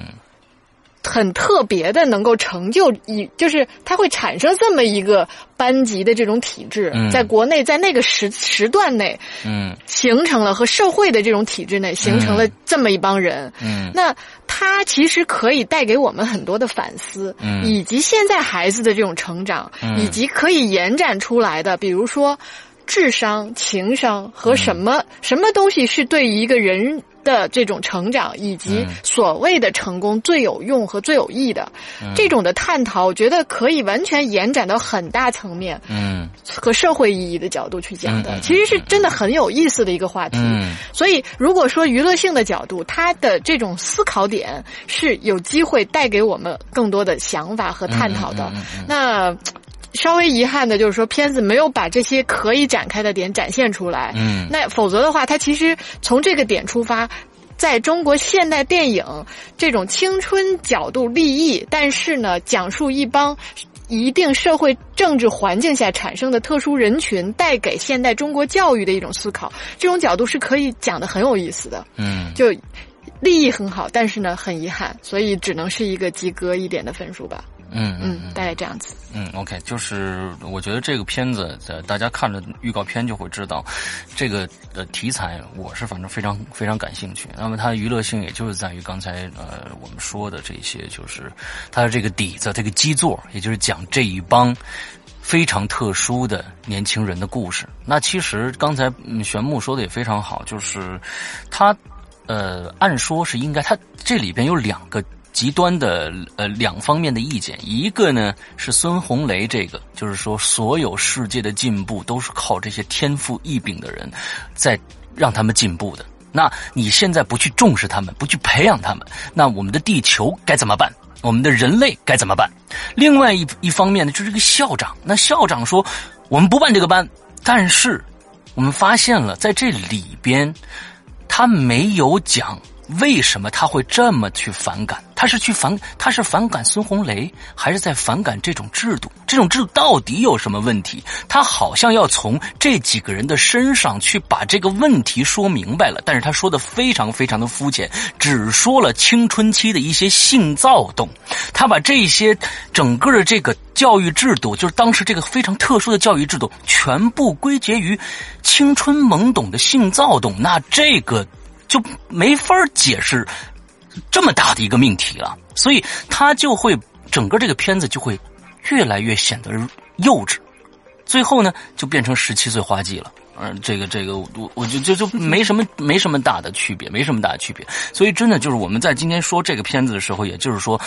很特别的，能够成就一，就是它会产生这么一个班级的这种体制，在国内，在那个时时段内，嗯，形成了和社会的这种体制内形成了这么一帮人，嗯，那它其实可以带给我们很多的反思，嗯，以及现在孩子的这种成长，嗯。以及可以延展出来的，比如说智商、情商和什么什么东西是对一个人。的这种成长以及所谓的成功最有用和最有益的这种的探讨，我觉得可以完全延展到很大层面，嗯，和社会意义的角度去讲的，其实是真的很有意思的一个话题。所以，如果说娱乐性的角度，它的这种思考点是有机会带给我们更多的想法和探讨的，那。稍微遗憾的就是说，片子没有把这些可以展开的点展现出来。嗯，那否则的话，它其实从这个点出发，在中国现代电影这种青春角度立意，但是呢，讲述一帮一定社会政治环境下产生的特殊人群带给现代中国教育的一种思考，这种角度是可以讲的很有意思的。嗯，就立意很好，但是呢，很遗憾，所以只能是一个及格一点的分数吧。嗯嗯，大概这样子。嗯，OK，就是我觉得这个片子，呃，大家看了预告片就会知道，这个呃题材我是反正非常非常感兴趣。那么它的娱乐性，也就是在于刚才呃我们说的这些，就是它的这个底子，这个基座，也就是讲这一帮非常特殊的年轻人的故事。那其实刚才玄木说的也非常好，就是他呃按说是应该，他这里边有两个。极端的呃两方面的意见，一个呢是孙红雷这个，就是说所有世界的进步都是靠这些天赋异禀的人在让他们进步的。那你现在不去重视他们，不去培养他们，那我们的地球该怎么办？我们的人类该怎么办？另外一一方面呢，就是这个校长。那校长说，我们不办这个班，但是我们发现了在这里边，他没有讲。为什么他会这么去反感？他是去反，他是反感孙红雷，还是在反感这种制度？这种制度到底有什么问题？他好像要从这几个人的身上去把这个问题说明白了，但是他说的非常非常的肤浅，只说了青春期的一些性躁动。他把这些整个的这个教育制度，就是当时这个非常特殊的教育制度，全部归结于青春懵懂的性躁动。那这个。就没法解释这么大的一个命题了，所以他就会整个这个片子就会越来越显得幼稚，最后呢就变成十七岁花季了。嗯，这个这个我我就就就没什么没什么大的区别，没什么大的区别。所以真的就是我们在今天说这个片子的时候，也就是说。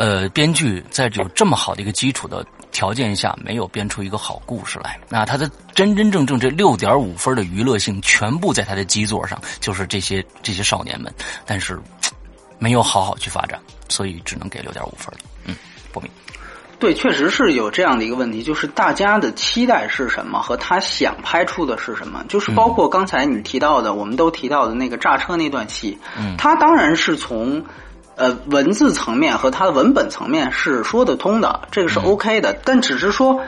呃，编剧在有这么好的一个基础的条件下，没有编出一个好故事来。那他的真真正正这六点五分的娱乐性，全部在他的基座上，就是这些这些少年们，但是没有好好去发展，所以只能给六点五分嗯，不明。对，确实是有这样的一个问题，就是大家的期待是什么，和他想拍出的是什么，就是包括刚才你提到的，我们都提到的那个炸车那段戏，嗯，他当然是从。呃，文字层面和它的文本层面是说得通的，这个是 OK 的。但只是说，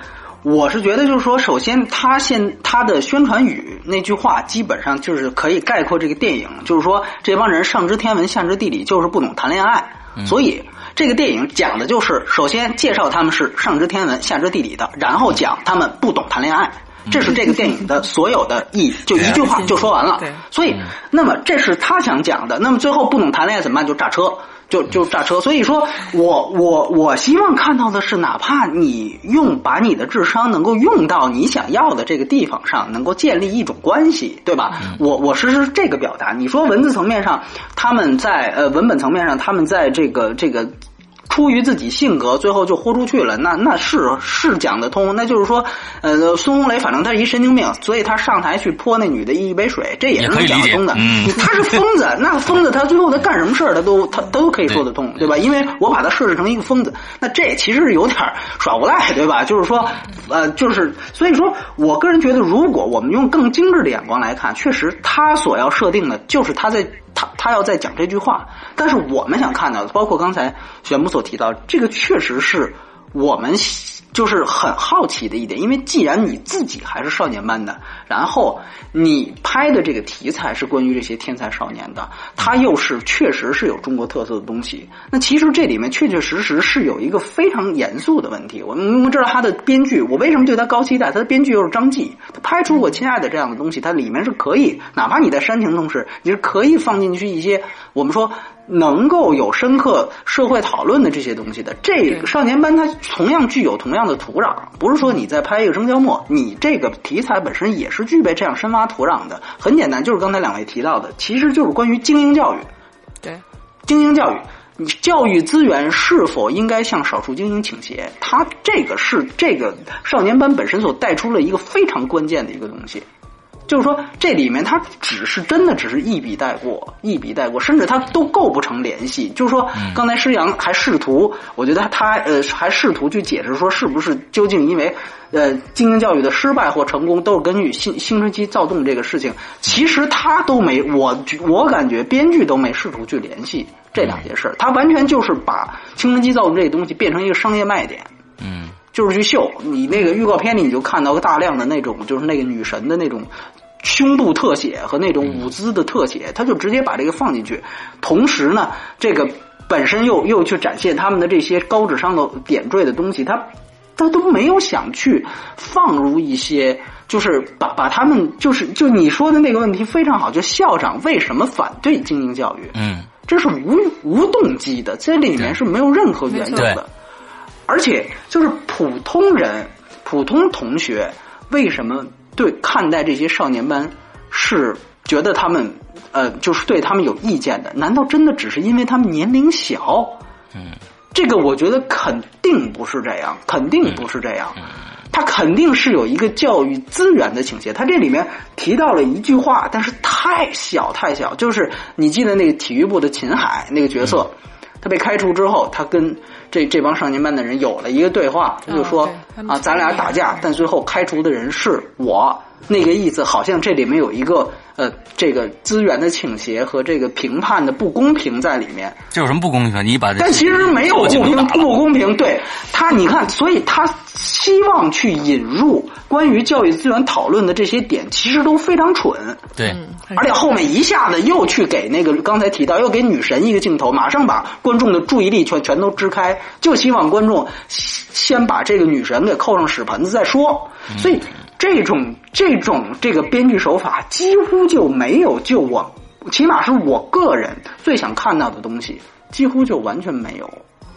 我是觉得就是说，首先他现他的宣传语那句话，基本上就是可以概括这个电影，就是说这帮人上知天文下知地理，就是不懂谈恋爱。所以这个电影讲的就是，首先介绍他们是上知天文下知地理的，然后讲他们不懂谈恋爱。这是这个电影的所有的意义，就一句话 就说完了。所以，那么这是他想讲的。那么最后不懂谈恋爱怎么办？就炸车。就就炸车，所以说我我我希望看到的是，哪怕你用把你的智商能够用到你想要的这个地方上，能够建立一种关系，对吧？我我实施这个表达。你说文字层面上，他们在呃文本层面上，他们在这个这个。出于自己性格，最后就豁出去了。那那是是讲得通。那就是说，呃，孙红雷反正他是一神经病，所以他上台去泼那女的一杯水，这也是能讲得通的。他是疯子，那疯子他最后他干什么事儿，他都他都可以说得通，对吧？因为我把他设置成一个疯子，那这其实是有点耍无赖，对吧？就是说，呃，就是所以说我个人觉得，如果我们用更精致的眼光来看，确实他所要设定的就是他在。他他要在讲这句话，但是我们想看到的，包括刚才玄牧所提到，这个确实是我们。就是很好奇的一点，因为既然你自己还是少年班的，然后你拍的这个题材是关于这些天才少年的，他又是确实是有中国特色的东西，那其实这里面确确实实是有一个非常严肃的问题。我们我们知道他的编剧，我为什么对他高期待？他的编剧又是张继，他拍出过《亲爱的》这样的东西，它里面是可以，哪怕你在煽情同时，你是可以放进去一些我们说。能够有深刻社会讨论的这些东西的，这个少年班它同样具有同样的土壤，不是说你在拍一个生肖末，你这个题材本身也是具备这样深挖土壤的。很简单，就是刚才两位提到的，其实就是关于精英教育。对，精英教育，你教育资源是否应该向少数精英倾斜？它这个是这个少年班本身所带出了一个非常关键的一个东西。就是说，这里面它只是真的只是一笔带过，一笔带过，甚至它都构不成联系。就是说，刚才施阳还试图，我觉得他呃还试图去解释说，是不是究竟因为呃精英教育的失败或成功都是根据青青春期躁动这个事情？其实他都没，我我感觉编剧都没试图去联系这两件事，他完全就是把青春期躁动这个东西变成一个商业卖点。嗯，就是去秀你那个预告片里，你就看到个大量的那种，就是那个女神的那种。胸部特写和那种舞姿的特写，他就直接把这个放进去，同时呢，这个本身又又去展现他们的这些高智商的点缀的东西，他他都没有想去放入一些，就是把把他们就是就你说的那个问题非常好，就校长为什么反对精英教育？嗯，这是无无动机的，这里面是没有任何原因的，而且就是普通人、普通同学为什么？对，看待这些少年班是觉得他们呃就是对他们有意见的，难道真的只是因为他们年龄小？嗯，这个我觉得肯定不是这样，肯定不是这样。他肯定是有一个教育资源的倾斜。他这里面提到了一句话，但是太小太小，就是你记得那个体育部的秦海那个角色，他被开除之后，他跟这这帮少年班的人有了一个对话，他就说啊，咱俩打架，但最后开除的人是我。那个意思好像这里面有一个呃，这个资源的倾斜和这个评判的不公平在里面。这有什么不公平？你把但其实没有不平不公平。对他，你看，所以他希望去引入关于教育资源讨论的这些点，其实都非常蠢。对，而且后面一下子又去给那个刚才提到，又给女神一个镜头，马上把观众的注意力全全都支开，就希望观众先把这个女神给扣上屎盆子再说。所以。这种这种这个编剧手法几乎就没有，就我起码是我个人最想看到的东西，几乎就完全没有。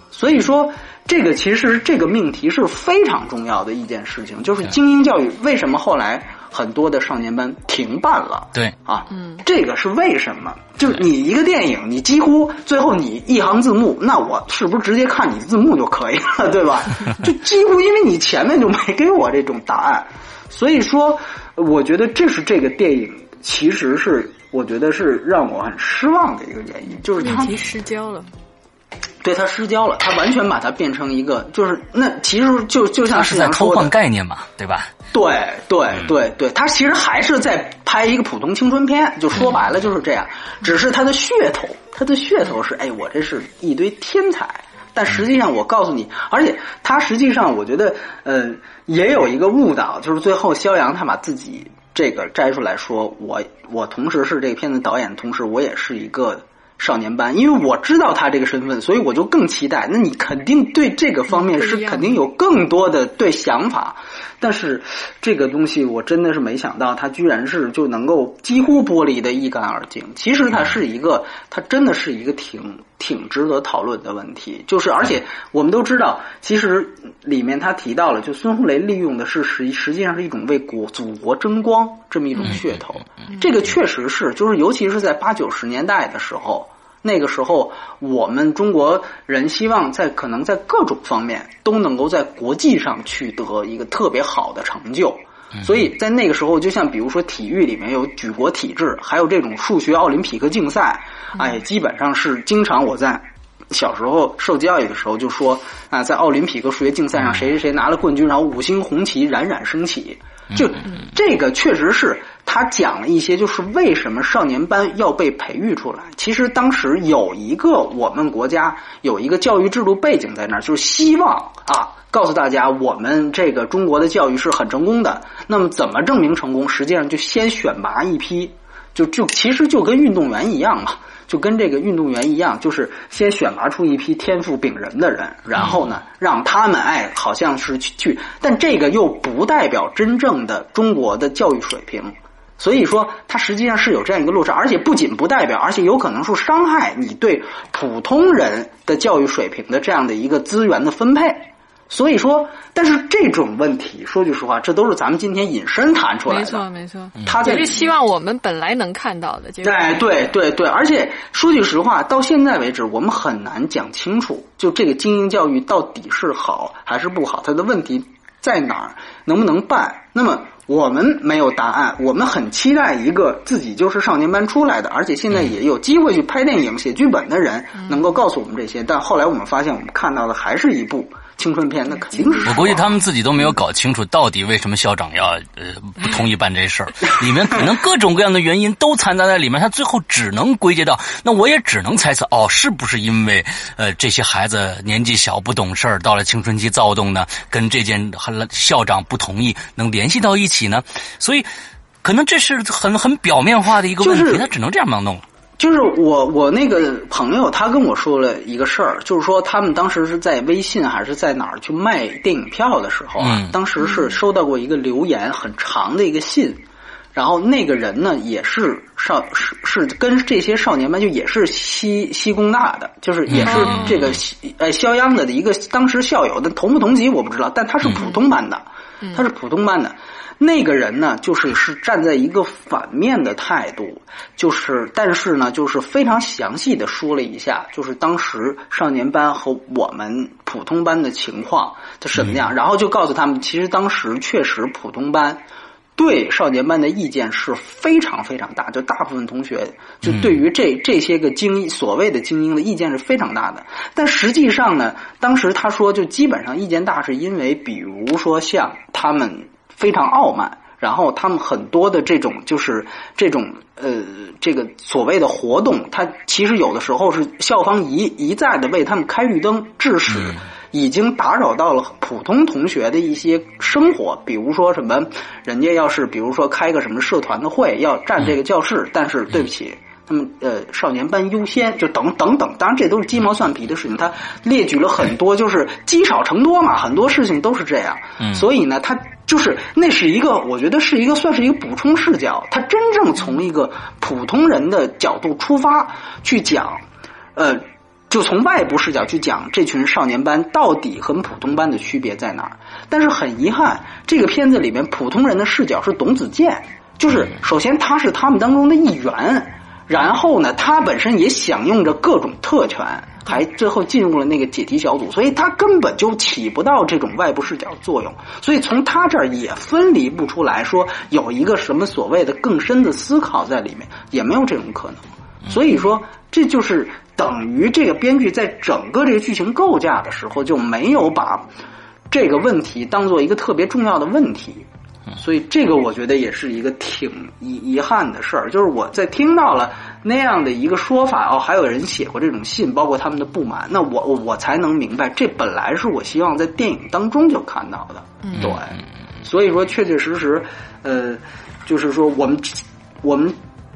所以说，这个其实这个命题是非常重要的一件事情，就是精英教育为什么后来很多的少年班停办了？对啊，嗯，这个是为什么？就是你一个电影，你几乎最后你一行字幕，那我是不是直接看你字幕就可以了，对吧？就几乎因为你前面就没给我这种答案。所以说，我觉得这是这个电影，其实是我觉得是让我很失望的一个原因，就是它失焦了。对他失焦了，他完全把它变成一个，就是那其实就就像是在偷换概念嘛，对吧？对对对对，他其实还是在拍一个普通青春片，就说白了就是这样，只是他的噱头，他的噱头是，哎，我这是一堆天才。但实际上，我告诉你，而且他实际上，我觉得，呃，也有一个误导，就是最后肖阳他把自己这个摘出来说，我我同时是这个片子导演，同时我也是一个。少年班，因为我知道他这个身份，所以我就更期待。那你肯定对这个方面是肯定有更多的对想法，但是这个东西我真的是没想到，他居然是就能够几乎剥离的一干二净。其实它是一个，它真的是一个挺挺值得讨论的问题。就是而且我们都知道，其实里面他提到了，就孙红雷利用的是实实际上是一种为国祖国争光这么一种噱头。这个确实是，就是尤其是在八九十年代的时候。那个时候，我们中国人希望在可能在各种方面都能够在国际上取得一个特别好的成就，所以在那个时候，就像比如说体育里面有举国体制，还有这种数学奥林匹克竞赛，哎，基本上是经常我在小时候受教育的时候就说啊，在奥林匹克数学竞赛上谁谁谁拿了冠军，然后五星红旗冉冉升起，就这个确实是。他讲了一些，就是为什么少年班要被培育出来。其实当时有一个我们国家有一个教育制度背景在那儿，就是希望啊，告诉大家我们这个中国的教育是很成功的。那么怎么证明成功？实际上就先选拔一批，就就其实就跟运动员一样嘛，就跟这个运动员一样，就是先选拔出一批天赋秉人的人，然后呢，让他们哎，好像是去去，但这个又不代表真正的中国的教育水平。所以说，它实际上是有这样一个落差，而且不仅不代表，而且有可能是伤害你对普通人的教育水平的这样的一个资源的分配。所以说，但是这种问题，说句实话，这都是咱们今天引申谈出来的。没错，没错。他在是希望我们本来能看到的。哎，对对对，而且说句实话，到现在为止，我们很难讲清楚，就这个精英教育到底是好还是不好，它的问题在哪儿，能不能办？那么。我们没有答案，我们很期待一个自己就是少年班出来的，而且现在也有机会去拍电影、写剧本的人，能够告诉我们这些。但后来我们发现，我们看到的还是一部。青春片那肯定是，我估计他们自己都没有搞清楚到底为什么校长要呃不同意办这事儿，里面可能各种各样的原因都掺杂在里面，他最后只能归结到，那我也只能猜测，哦，是不是因为呃这些孩子年纪小不懂事儿，到了青春期躁动呢，跟这件校长不同意能联系到一起呢？所以可能这是很很表面化的一个问题，他只能这样弄。就是我我那个朋友，他跟我说了一个事儿，就是说他们当时是在微信还是在哪儿去卖电影票的时候啊，当时是收到过一个留言很长的一个信，然后那个人呢也是少是是跟这些少年班就也是西西工大的，就是也是这个呃肖央的的一个当时校友，但同不同级我不知道，但他是普通班的，他是普通班的。那个人呢，就是是站在一个反面的态度，就是但是呢，就是非常详细的说了一下，就是当时少年班和我们普通班的情况它什么样，然后就告诉他们，其实当时确实普通班。对少年班的意见是非常非常大，就大部分同学就对于这这些个精所谓的精英的意见是非常大的。但实际上呢，当时他说就基本上意见大，是因为比如说像他们非常傲慢，然后他们很多的这种就是这种呃这个所谓的活动，他其实有的时候是校方一一再的为他们开绿灯，致使。已经打扰到了普通同学的一些生活，比如说什么，人家要是比如说开个什么社团的会，要占这个教室，但是对不起，他们呃少年班优先，就等等等，当然这都是鸡毛蒜皮的事情，他列举了很多，就是积少成多嘛，很多事情都是这样，所以呢，他就是那是一个，我觉得是一个算是一个补充视角，他真正从一个普通人的角度出发去讲，呃。就从外部视角去讲这群少年班到底和普通班的区别在哪儿？但是很遗憾，这个片子里面普通人的视角是董子健，就是首先他是他们当中的一员，然后呢，他本身也享用着各种特权，还最后进入了那个解题小组，所以他根本就起不到这种外部视角作用，所以从他这儿也分离不出来说有一个什么所谓的更深的思考在里面，也没有这种可能，所以说这就是。等于这个编剧在整个这个剧情构架的时候就没有把这个问题当做一个特别重要的问题，所以这个我觉得也是一个挺遗遗憾的事儿。就是我在听到了那样的一个说法哦，还有人写过这种信，包括他们的不满，那我我才能明白，这本来是我希望在电影当中就看到的。对，所以说确确实实，呃，就是说我们我们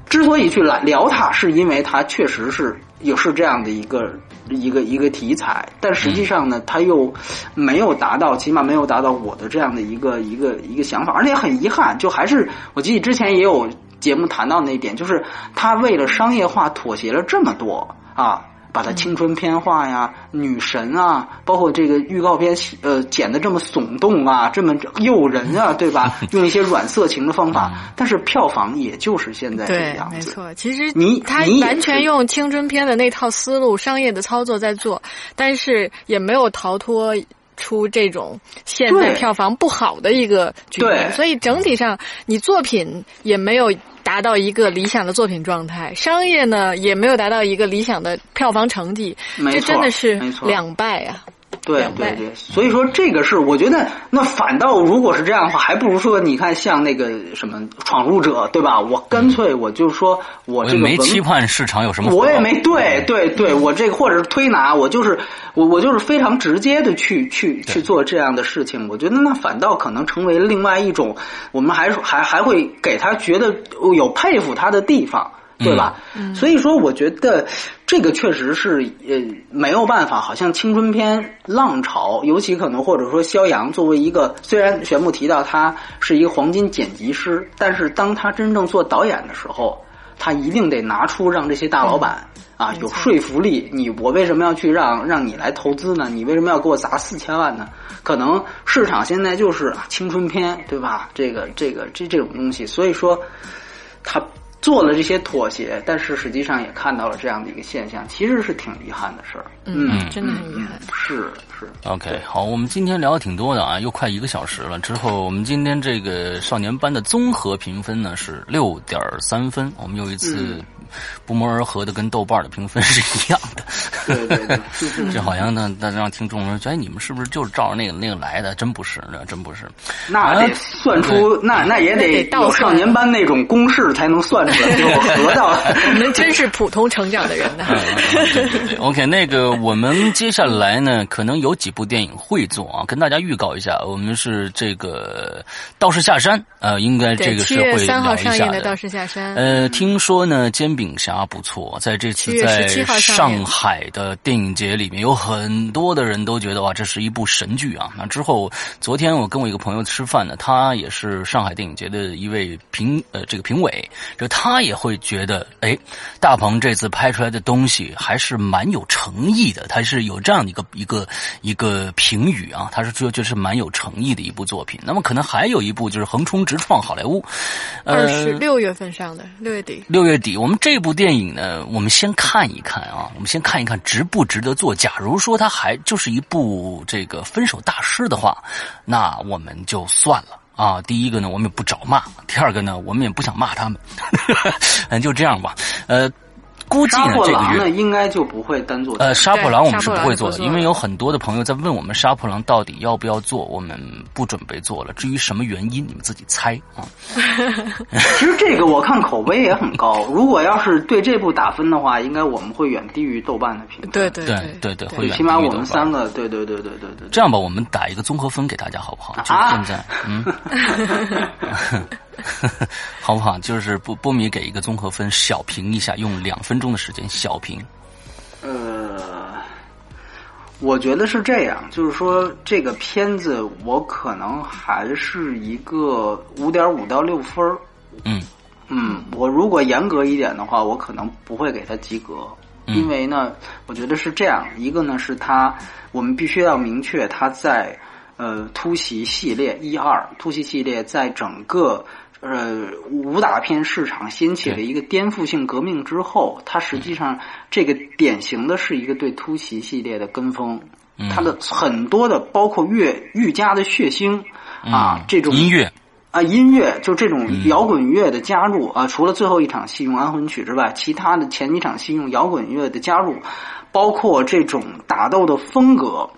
之所以去来聊它，是因为它确实是。也是这样的一个一个一个题材，但实际上呢，他又没有达到，起码没有达到我的这样的一个一个一个想法，而且很遗憾，就还是我记得之前也有节目谈到那一点，就是他为了商业化妥协了这么多啊。把它青春片化呀，女神啊，包括这个预告片呃剪的这么耸动啊，这么诱人啊，对吧？用一些软色情的方法，但是票房也就是现在这样子。没错，其实你他完全用青春片的那套思路、商业的操作在做，但是也没有逃脱出这种现在票房不好的一个局面。所以整体上，你作品也没有。达到一个理想的作品状态，商业呢也没有达到一个理想的票房成绩，这真的是两败啊。对对对，所以说这个是我觉得，那反倒如果是这样的话，还不如说你看像那个什么闯入者，对吧？我干脆我就说我这个没期盼市场有什么，我也没对对对，我这个或者是推拿，我就是我我就是非常直接的去去去做这样的事情。我觉得那反倒可能成为另外一种，我们还还还会给他觉得有佩服他的地方。对吧？所以说，我觉得这个确实是呃没有办法。好像青春片浪潮，尤其可能或者说肖阳作为一个，虽然玄牧提到他是一个黄金剪辑师，但是当他真正做导演的时候，他一定得拿出让这些大老板啊有说服力。你我为什么要去让让你来投资呢？你为什么要给我砸四千万呢？可能市场现在就是青春片，对吧？这个这个这这种东西，所以说他。做了这些妥协，但是实际上也看到了这样的一个现象，其实是挺遗憾的事儿。嗯，真的很遗憾。是是。OK，好，我们今天聊的挺多的啊，又快一个小时了。之后我们今天这个少年班的综合评分呢是六点三分，我们又一次。不谋而合的，跟豆瓣的评分是一样的。对对对，这好像呢，那让听众们觉得，哎，你们是不是就是照着那个那个来的？真不是，那真不是。那得算出，那那也得有少年班那种公式才能算出来，就 合到。我们真是普通成长的人呢。对对对，OK，那个我们接下来呢，可能有几部电影会做啊，跟大家预告一下，我们是这个《道士下山》呃，应该这个是会聊一下的。《道士下山》呃，听说呢，煎。饼侠不错，在这次在上海的电影节里面有很多的人都觉得哇，这是一部神剧啊。那之后，昨天我跟我一个朋友吃饭呢，他也是上海电影节的一位评呃这个评委，就他也会觉得，哎，大鹏这次拍出来的东西还是蛮有诚意的，他是有这样的一个一个一个评语啊，他是说就是蛮有诚意的一部作品。那么可能还有一部就是横冲直撞好莱坞，二十六月份上的六月底，六月底我们这部电影呢，我们先看一看啊，我们先看一看值不值得做。假如说它还就是一部这个分手大师的话，那我们就算了啊。第一个呢，我们也不找骂；第二个呢，我们也不想骂他们，嗯，就这样吧。呃。估计呢，这个月应该就不会单做。呃，杀破狼我们是不会做的，因为有很多的朋友在问我们杀破狼到底要不要做，我们不准备做了。至于什么原因，你们自己猜啊。其实这个我看口碑也很高，如果要是对这部打分的话，应该我们会远低于豆瓣的评分。对对对对对，会起码我们三个，对对对对对对。这样吧，我们打一个综合分给大家好不好？就现在，嗯。好不好？就是波波米给一个综合分，小评一下，用两分钟的时间小评。呃，我觉得是这样，就是说这个片子我可能还是一个五点五到六分嗯嗯，我如果严格一点的话，我可能不会给他及格，因为呢，我觉得是这样，一个呢是他，我们必须要明确他在呃突袭系列一二突袭系列在整个。呃，武打片市场掀起了一个颠覆性革命之后，它实际上这个典型的是一个对突袭系列的跟风，它的很多的包括越愈加的血腥啊，这种音乐。啊音乐就这种摇滚乐的加入啊，除了最后一场戏用安魂曲之外，其他的前几场戏用摇滚乐的加入，包括这种打斗的风格，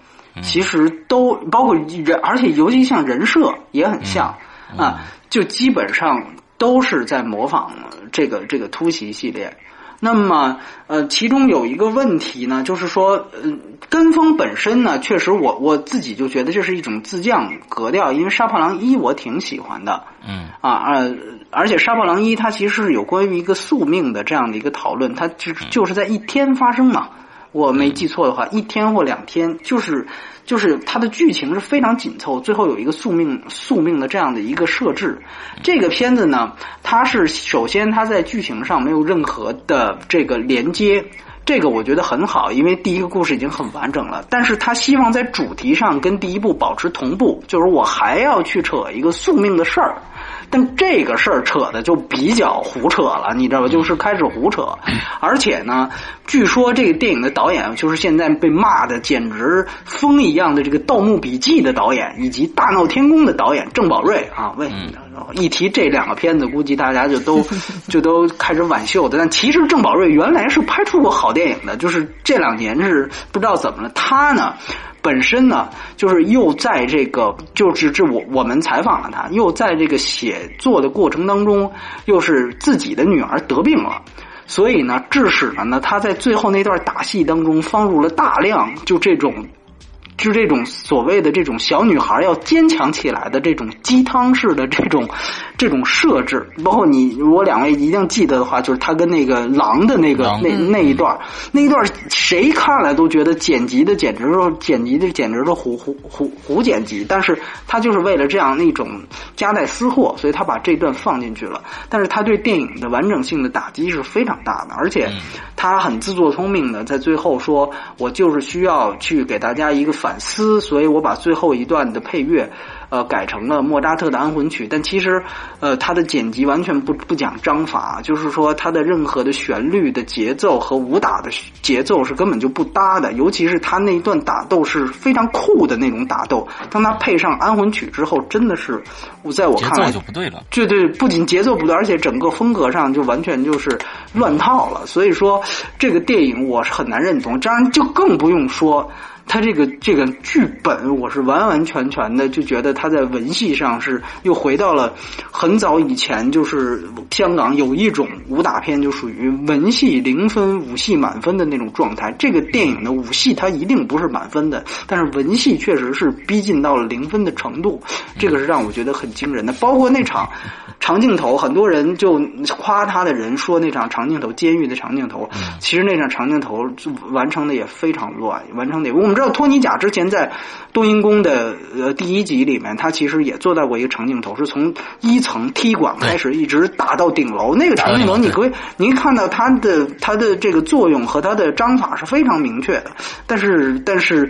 其实都包括人，而且尤其像人设也很像啊。就基本上都是在模仿这个这个突袭系列。那么，呃，其中有一个问题呢，就是说，嗯，跟风本身呢，确实我我自己就觉得这是一种自降格调。因为《杀破狼一》我挺喜欢的，嗯啊呃，而且《杀破狼一》它其实是有关于一个宿命的这样的一个讨论，它就就是在一天发生嘛。我没记错的话，一天或两天，就是就是它的剧情是非常紧凑，最后有一个宿命宿命的这样的一个设置。这个片子呢，它是首先它在剧情上没有任何的这个连接，这个我觉得很好，因为第一个故事已经很完整了。但是它希望在主题上跟第一部保持同步，就是我还要去扯一个宿命的事儿。但这个事儿扯的就比较胡扯了，你知道吧？就是开始胡扯，而且呢，据说这个电影的导演就是现在被骂的简直疯一样的这个《盗墓笔记》的导演，以及《大闹天宫》的导演郑宝瑞啊。为一提这两个片子，估计大家就都 就都开始挽袖的。但其实郑宝瑞原来是拍出过好电影的，就是这两年是不知道怎么了，他呢。本身呢，就是又在这个，就是这我我们采访了他，又在这个写作的过程当中，又是自己的女儿得病了，所以呢，致使了呢，他在最后那段打戏当中放入了大量就这种。就这种所谓的这种小女孩要坚强起来的这种鸡汤式的这种这种设置，包括你如果两位一定记得的话，就是他跟那个狼的那个那那一段，那一段谁看了都觉得剪辑的简直是剪辑的简直是胡胡胡胡剪辑，但是他就是为了这样那种夹带私货，所以他把这段放进去了。但是他对电影的完整性的打击是非常大的，而且他很自作聪明的在最后说：“我就是需要去给大家一个反。”反思，所以我把最后一段的配乐。呃，改成了莫扎特的安魂曲，但其实，呃，他的剪辑完全不不讲章法，就是说他的任何的旋律的节奏和武打的节奏是根本就不搭的，尤其是他那一段打斗是非常酷的那种打斗，当他配上安魂曲之后，真的是，在我看来就不对了，对对，不仅节奏不对，而且整个风格上就完全就是乱套了，所以说这个电影我是很难认同，当然就更不用说。他这个这个剧本，我是完完全全的就觉得他在文戏上是又回到了很早以前，就是香港有一种武打片就属于文戏零分，武戏满分的那种状态。这个电影的武戏它一定不是满分的，但是文戏确实是逼近到了零分的程度，这个是让我觉得很惊人的。包括那场。长镜头，很多人就夸他的人说那场长镜头，监狱的长镜头，其实那场长镜头完成的也非常乱，完成的。我们知道托尼贾之前在冬阴功的呃第一集里面，他其实也做到过一个长镜头，是从一层踢馆开始，一直打到顶楼。那个长镜头，你可以您看到它的它的这个作用和它的章法是非常明确的，但是但是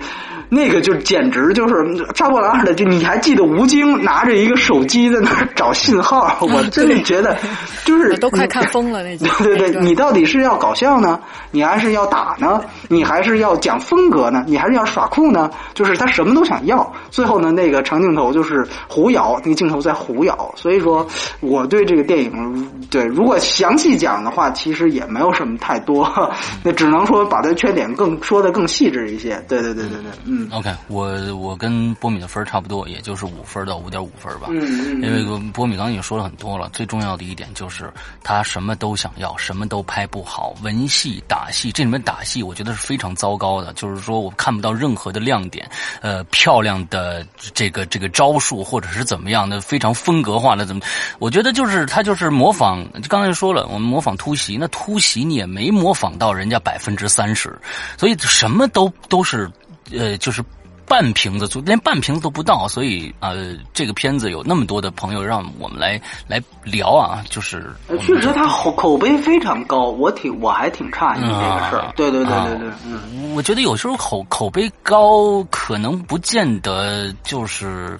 那个就简直就是扎破狼的，就你还记得吴京拿着一个手机在那儿找信号，我真的觉得就是都快看疯了那集。对对对，你到底是要搞笑呢，你还是要打呢？你还是要讲风格呢？你还是要耍酷呢？就是他什么都想要，最后呢，那个长镜头就是胡咬，那个镜头在胡咬。所以说，我对这个电影，对如果详细讲的话，其实也没有什么太多，那只能说把它缺点更说的更细致一些。对对对对对，嗯。OK，我我跟波米的分差不多，也就是五分到五点五分吧。嗯嗯因为波米刚刚也说了很多了，最重要的一点就是他什么都想要，什么都拍不好，文戏、打戏，这里面打戏我觉得是非常糟糕的，就是说我看不到任何的亮点，呃，漂亮的这个这个招数或者是怎么样的，非常风格化的怎么，我觉得就是他就是模仿，刚才说了，我们模仿突袭，那突袭你也没模仿到人家百分之三十，所以什么都都是。呃，就是半瓶子，足连半瓶子都不到，所以呃，这个片子有那么多的朋友让我们来来聊啊，就是呃确实他口口碑非常高，我挺我还挺诧异这个事儿啊。对对对啊对对，嗯。我觉得有时候口口碑高，可能不见得就是。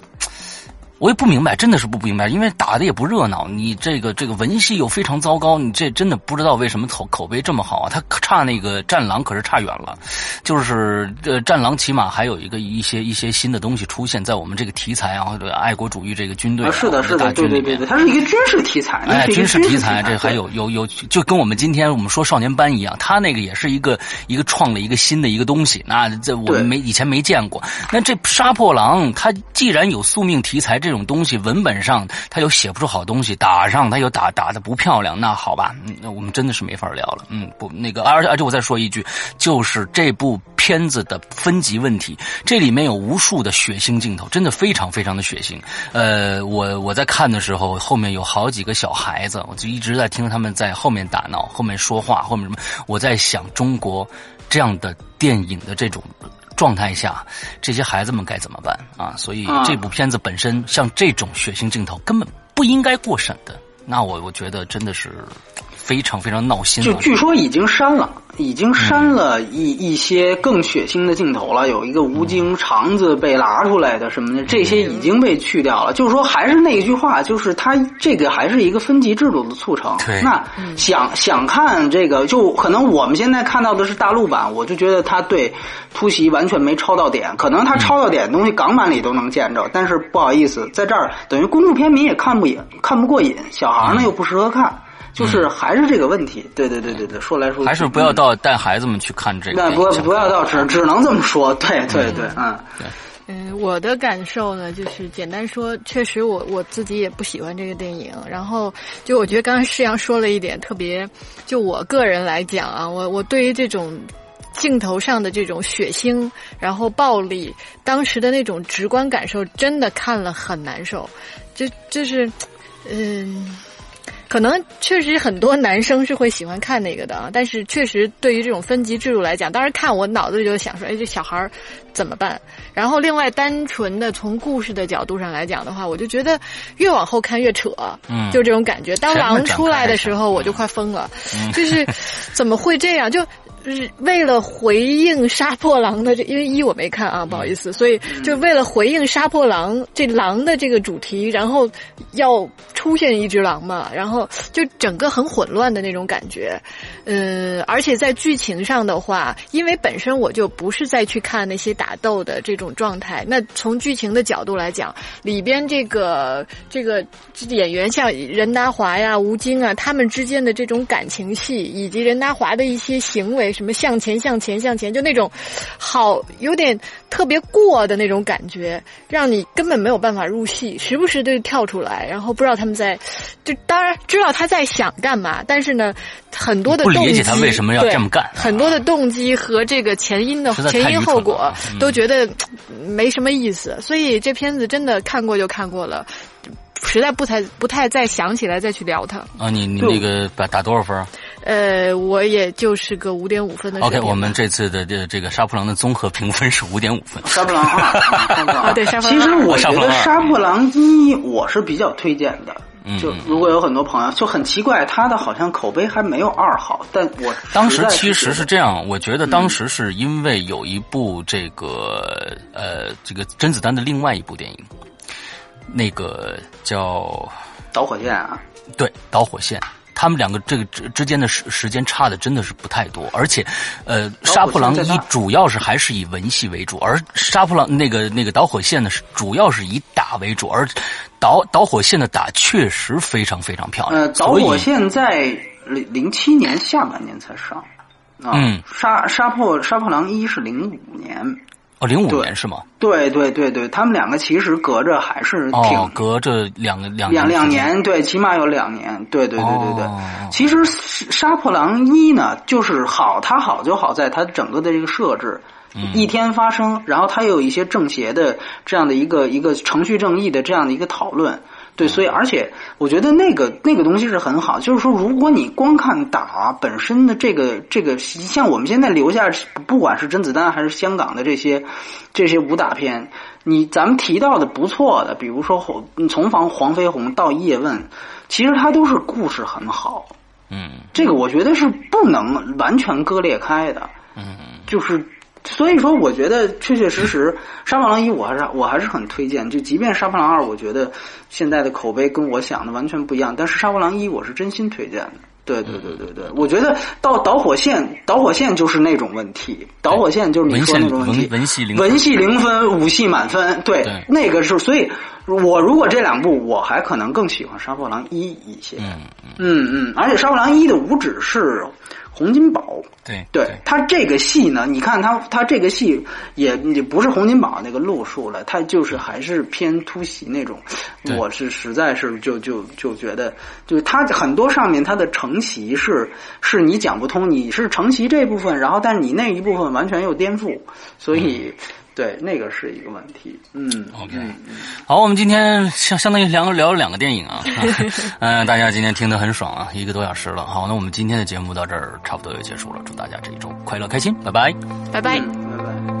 我也不明白，真的是不明白，因为打的也不热闹，你这个这个文戏又非常糟糕，你这真的不知道为什么口口碑这么好啊？他差那个战狼可是差远了，就是呃战狼起码还有一个一些一些新的东西出现在我们这个题材啊，或者爱国主义这个军队、啊，是的，是的，对对对对，它是一个军事题材，哎，军事题材，这还有有有，就跟我们今天我们说少年班一样，他那个也是一个一个创了一个新的一个东西，那这我们没以前没见过。那这杀破狼，它既然有宿命题材这这种东西，文本上他又写不出好东西，打上他又打打的不漂亮，那好吧，那我们真的是没法聊了。嗯，不，那个，而且而且我再说一句，就是这部片子的分级问题，这里面有无数的血腥镜头，真的非常非常的血腥。呃，我我在看的时候，后面有好几个小孩子，我就一直在听他们在后面打闹，后面说话，后面什么，我在想中国这样的电影的这种。状态下，这些孩子们该怎么办啊？所以啊这部片子本身像这种血腥镜头根本不应该过审的。那我我觉得真的是非常非常闹心就。据说已经删了，已经删了一、一些更血腥的镜头了。有一个吴京肠子被拉出来的什么的，这些已经被去掉了。就是说，还是那一句话，就是它这个还是一个分级制度的促成。对那想想看这个，就可能我们现在看到的是大陆版，我就觉得它对突袭完全没抄到点。可能它抄到点的东西，港版里都能见着，但是不好意思，在这儿等于公众片迷也看不瘾，看不过瘾，小孩呢又不适合看。就是还是这个问题，对对对对对，说来说去还是不要到带孩子们去看这个那。不不要到只只能这么说，对对对，嗯嗯，我的感受呢，就是简单说，确实我我自己也不喜欢这个电影。然后，就我觉得刚刚世阳说了一点特别，就我个人来讲啊，我我对于这种镜头上的这种血腥，然后暴力，当时的那种直观感受，真的看了很难受。就就是，嗯。可能确实很多男生是会喜欢看那个的啊，但是确实对于这种分级制度来讲，当时看我脑子里就想说，哎，这小孩儿怎么办？然后另外单纯的从故事的角度上来讲的话，我就觉得越往后看越扯，嗯就这种感觉。当狼出来的时候，我就快疯了，就是怎么会这样？就。是为了回应杀破狼的这，因为一我没看啊，不好意思，所以就为了回应杀破狼这狼的这个主题，然后要出现一只狼嘛，然后就整个很混乱的那种感觉，嗯，而且在剧情上的话，因为本身我就不是再去看那些打斗的这种状态，那从剧情的角度来讲，里边这个这个演员像任达华呀、吴京啊，他们之间的这种感情戏，以及任达华的一些行为，什么向前、向前、向前，就那种好有点特别过的那种感觉，让你根本没有办法入戏，时不时就跳出来，然后不知道他们在，就当然知道他在想干嘛，但是呢，很多的不动机理解他为什么要这么干很多的动机和这个前因的前因后果都觉得没什么意思，所以这片子真的看过就看过了。实在不太不太再想起来再去聊它。啊，你你那个打打多少分？呃，我也就是个五点五分的。OK，我们这次的这这个杀破狼的综合评分是五点五分。杀破狼 二，啊，对，沙普狼。其实我觉得杀破狼一我是比较推荐的。就如果有很多朋友就很奇怪，他的好像口碑还没有二好，但我当时其实是这样，我觉得当时是因为有一部这个呃这个甄子丹的另外一部电影，那个叫导火线啊，对，导火线。他们两个这个之之间的时时间差的真的是不太多，而且，呃，杀破狼一主要是还是以文戏为主，而杀破狼那个那个导火线呢是主要是以打为主，而导导火线的打确实非常非常漂亮。呃，导火线在零零七年下半年才上，啊，杀杀破杀破狼一是零五年。哦，零五年是吗？对对对对，他们两个其实隔着还是挺隔着两个两两两年，对，起码有两年。对对对对对，其实《杀破狼一》呢，就是好，它好就好在它整个的这个设置，一天发生，然后它有一些正邪的这样的一个一个程序正义的这样的一个讨论。对，所以而且我觉得那个那个东西是很好，就是说，如果你光看打本身的这个这个，像我们现在留下，不管是甄子丹还是香港的这些这些武打片，你咱们提到的不错的，比如说从防黄飞鸿到叶问，其实它都是故事很好，嗯，这个我觉得是不能完全割裂开的，嗯，就是。所以说，我觉得确确实实，《杀破狼一》我还是我还是很推荐。就即便《杀破狼二》，我觉得现在的口碑跟我想的完全不一样，但是《杀破狼一》我是真心推荐的。对对对对对，我觉得到导火线，导火线就是那种问题，导火线就是你说那种问题，文戏零文戏零分，武戏满分。对，那个是，所以我如果这两部，我还可能更喜欢《杀破狼一》一些。嗯嗯嗯，而且《杀破狼一》的五指是。洪金宝，对，对他这个戏呢，你看他他这个戏也也不是洪金宝那个路数了，他就是还是偏突袭那种。我是实在是就就就觉得，就是他很多上面他的承袭是是你讲不通，你是承袭这部分，然后但是你那一部分完全又颠覆，所以。对，那个是一个问题。嗯，OK，好，我们今天相相当于聊聊了两个电影啊，嗯，大家今天听得很爽啊，一个多小时了。好，那我们今天的节目到这儿差不多就结束了，祝大家这一周快乐开心，拜拜，拜拜。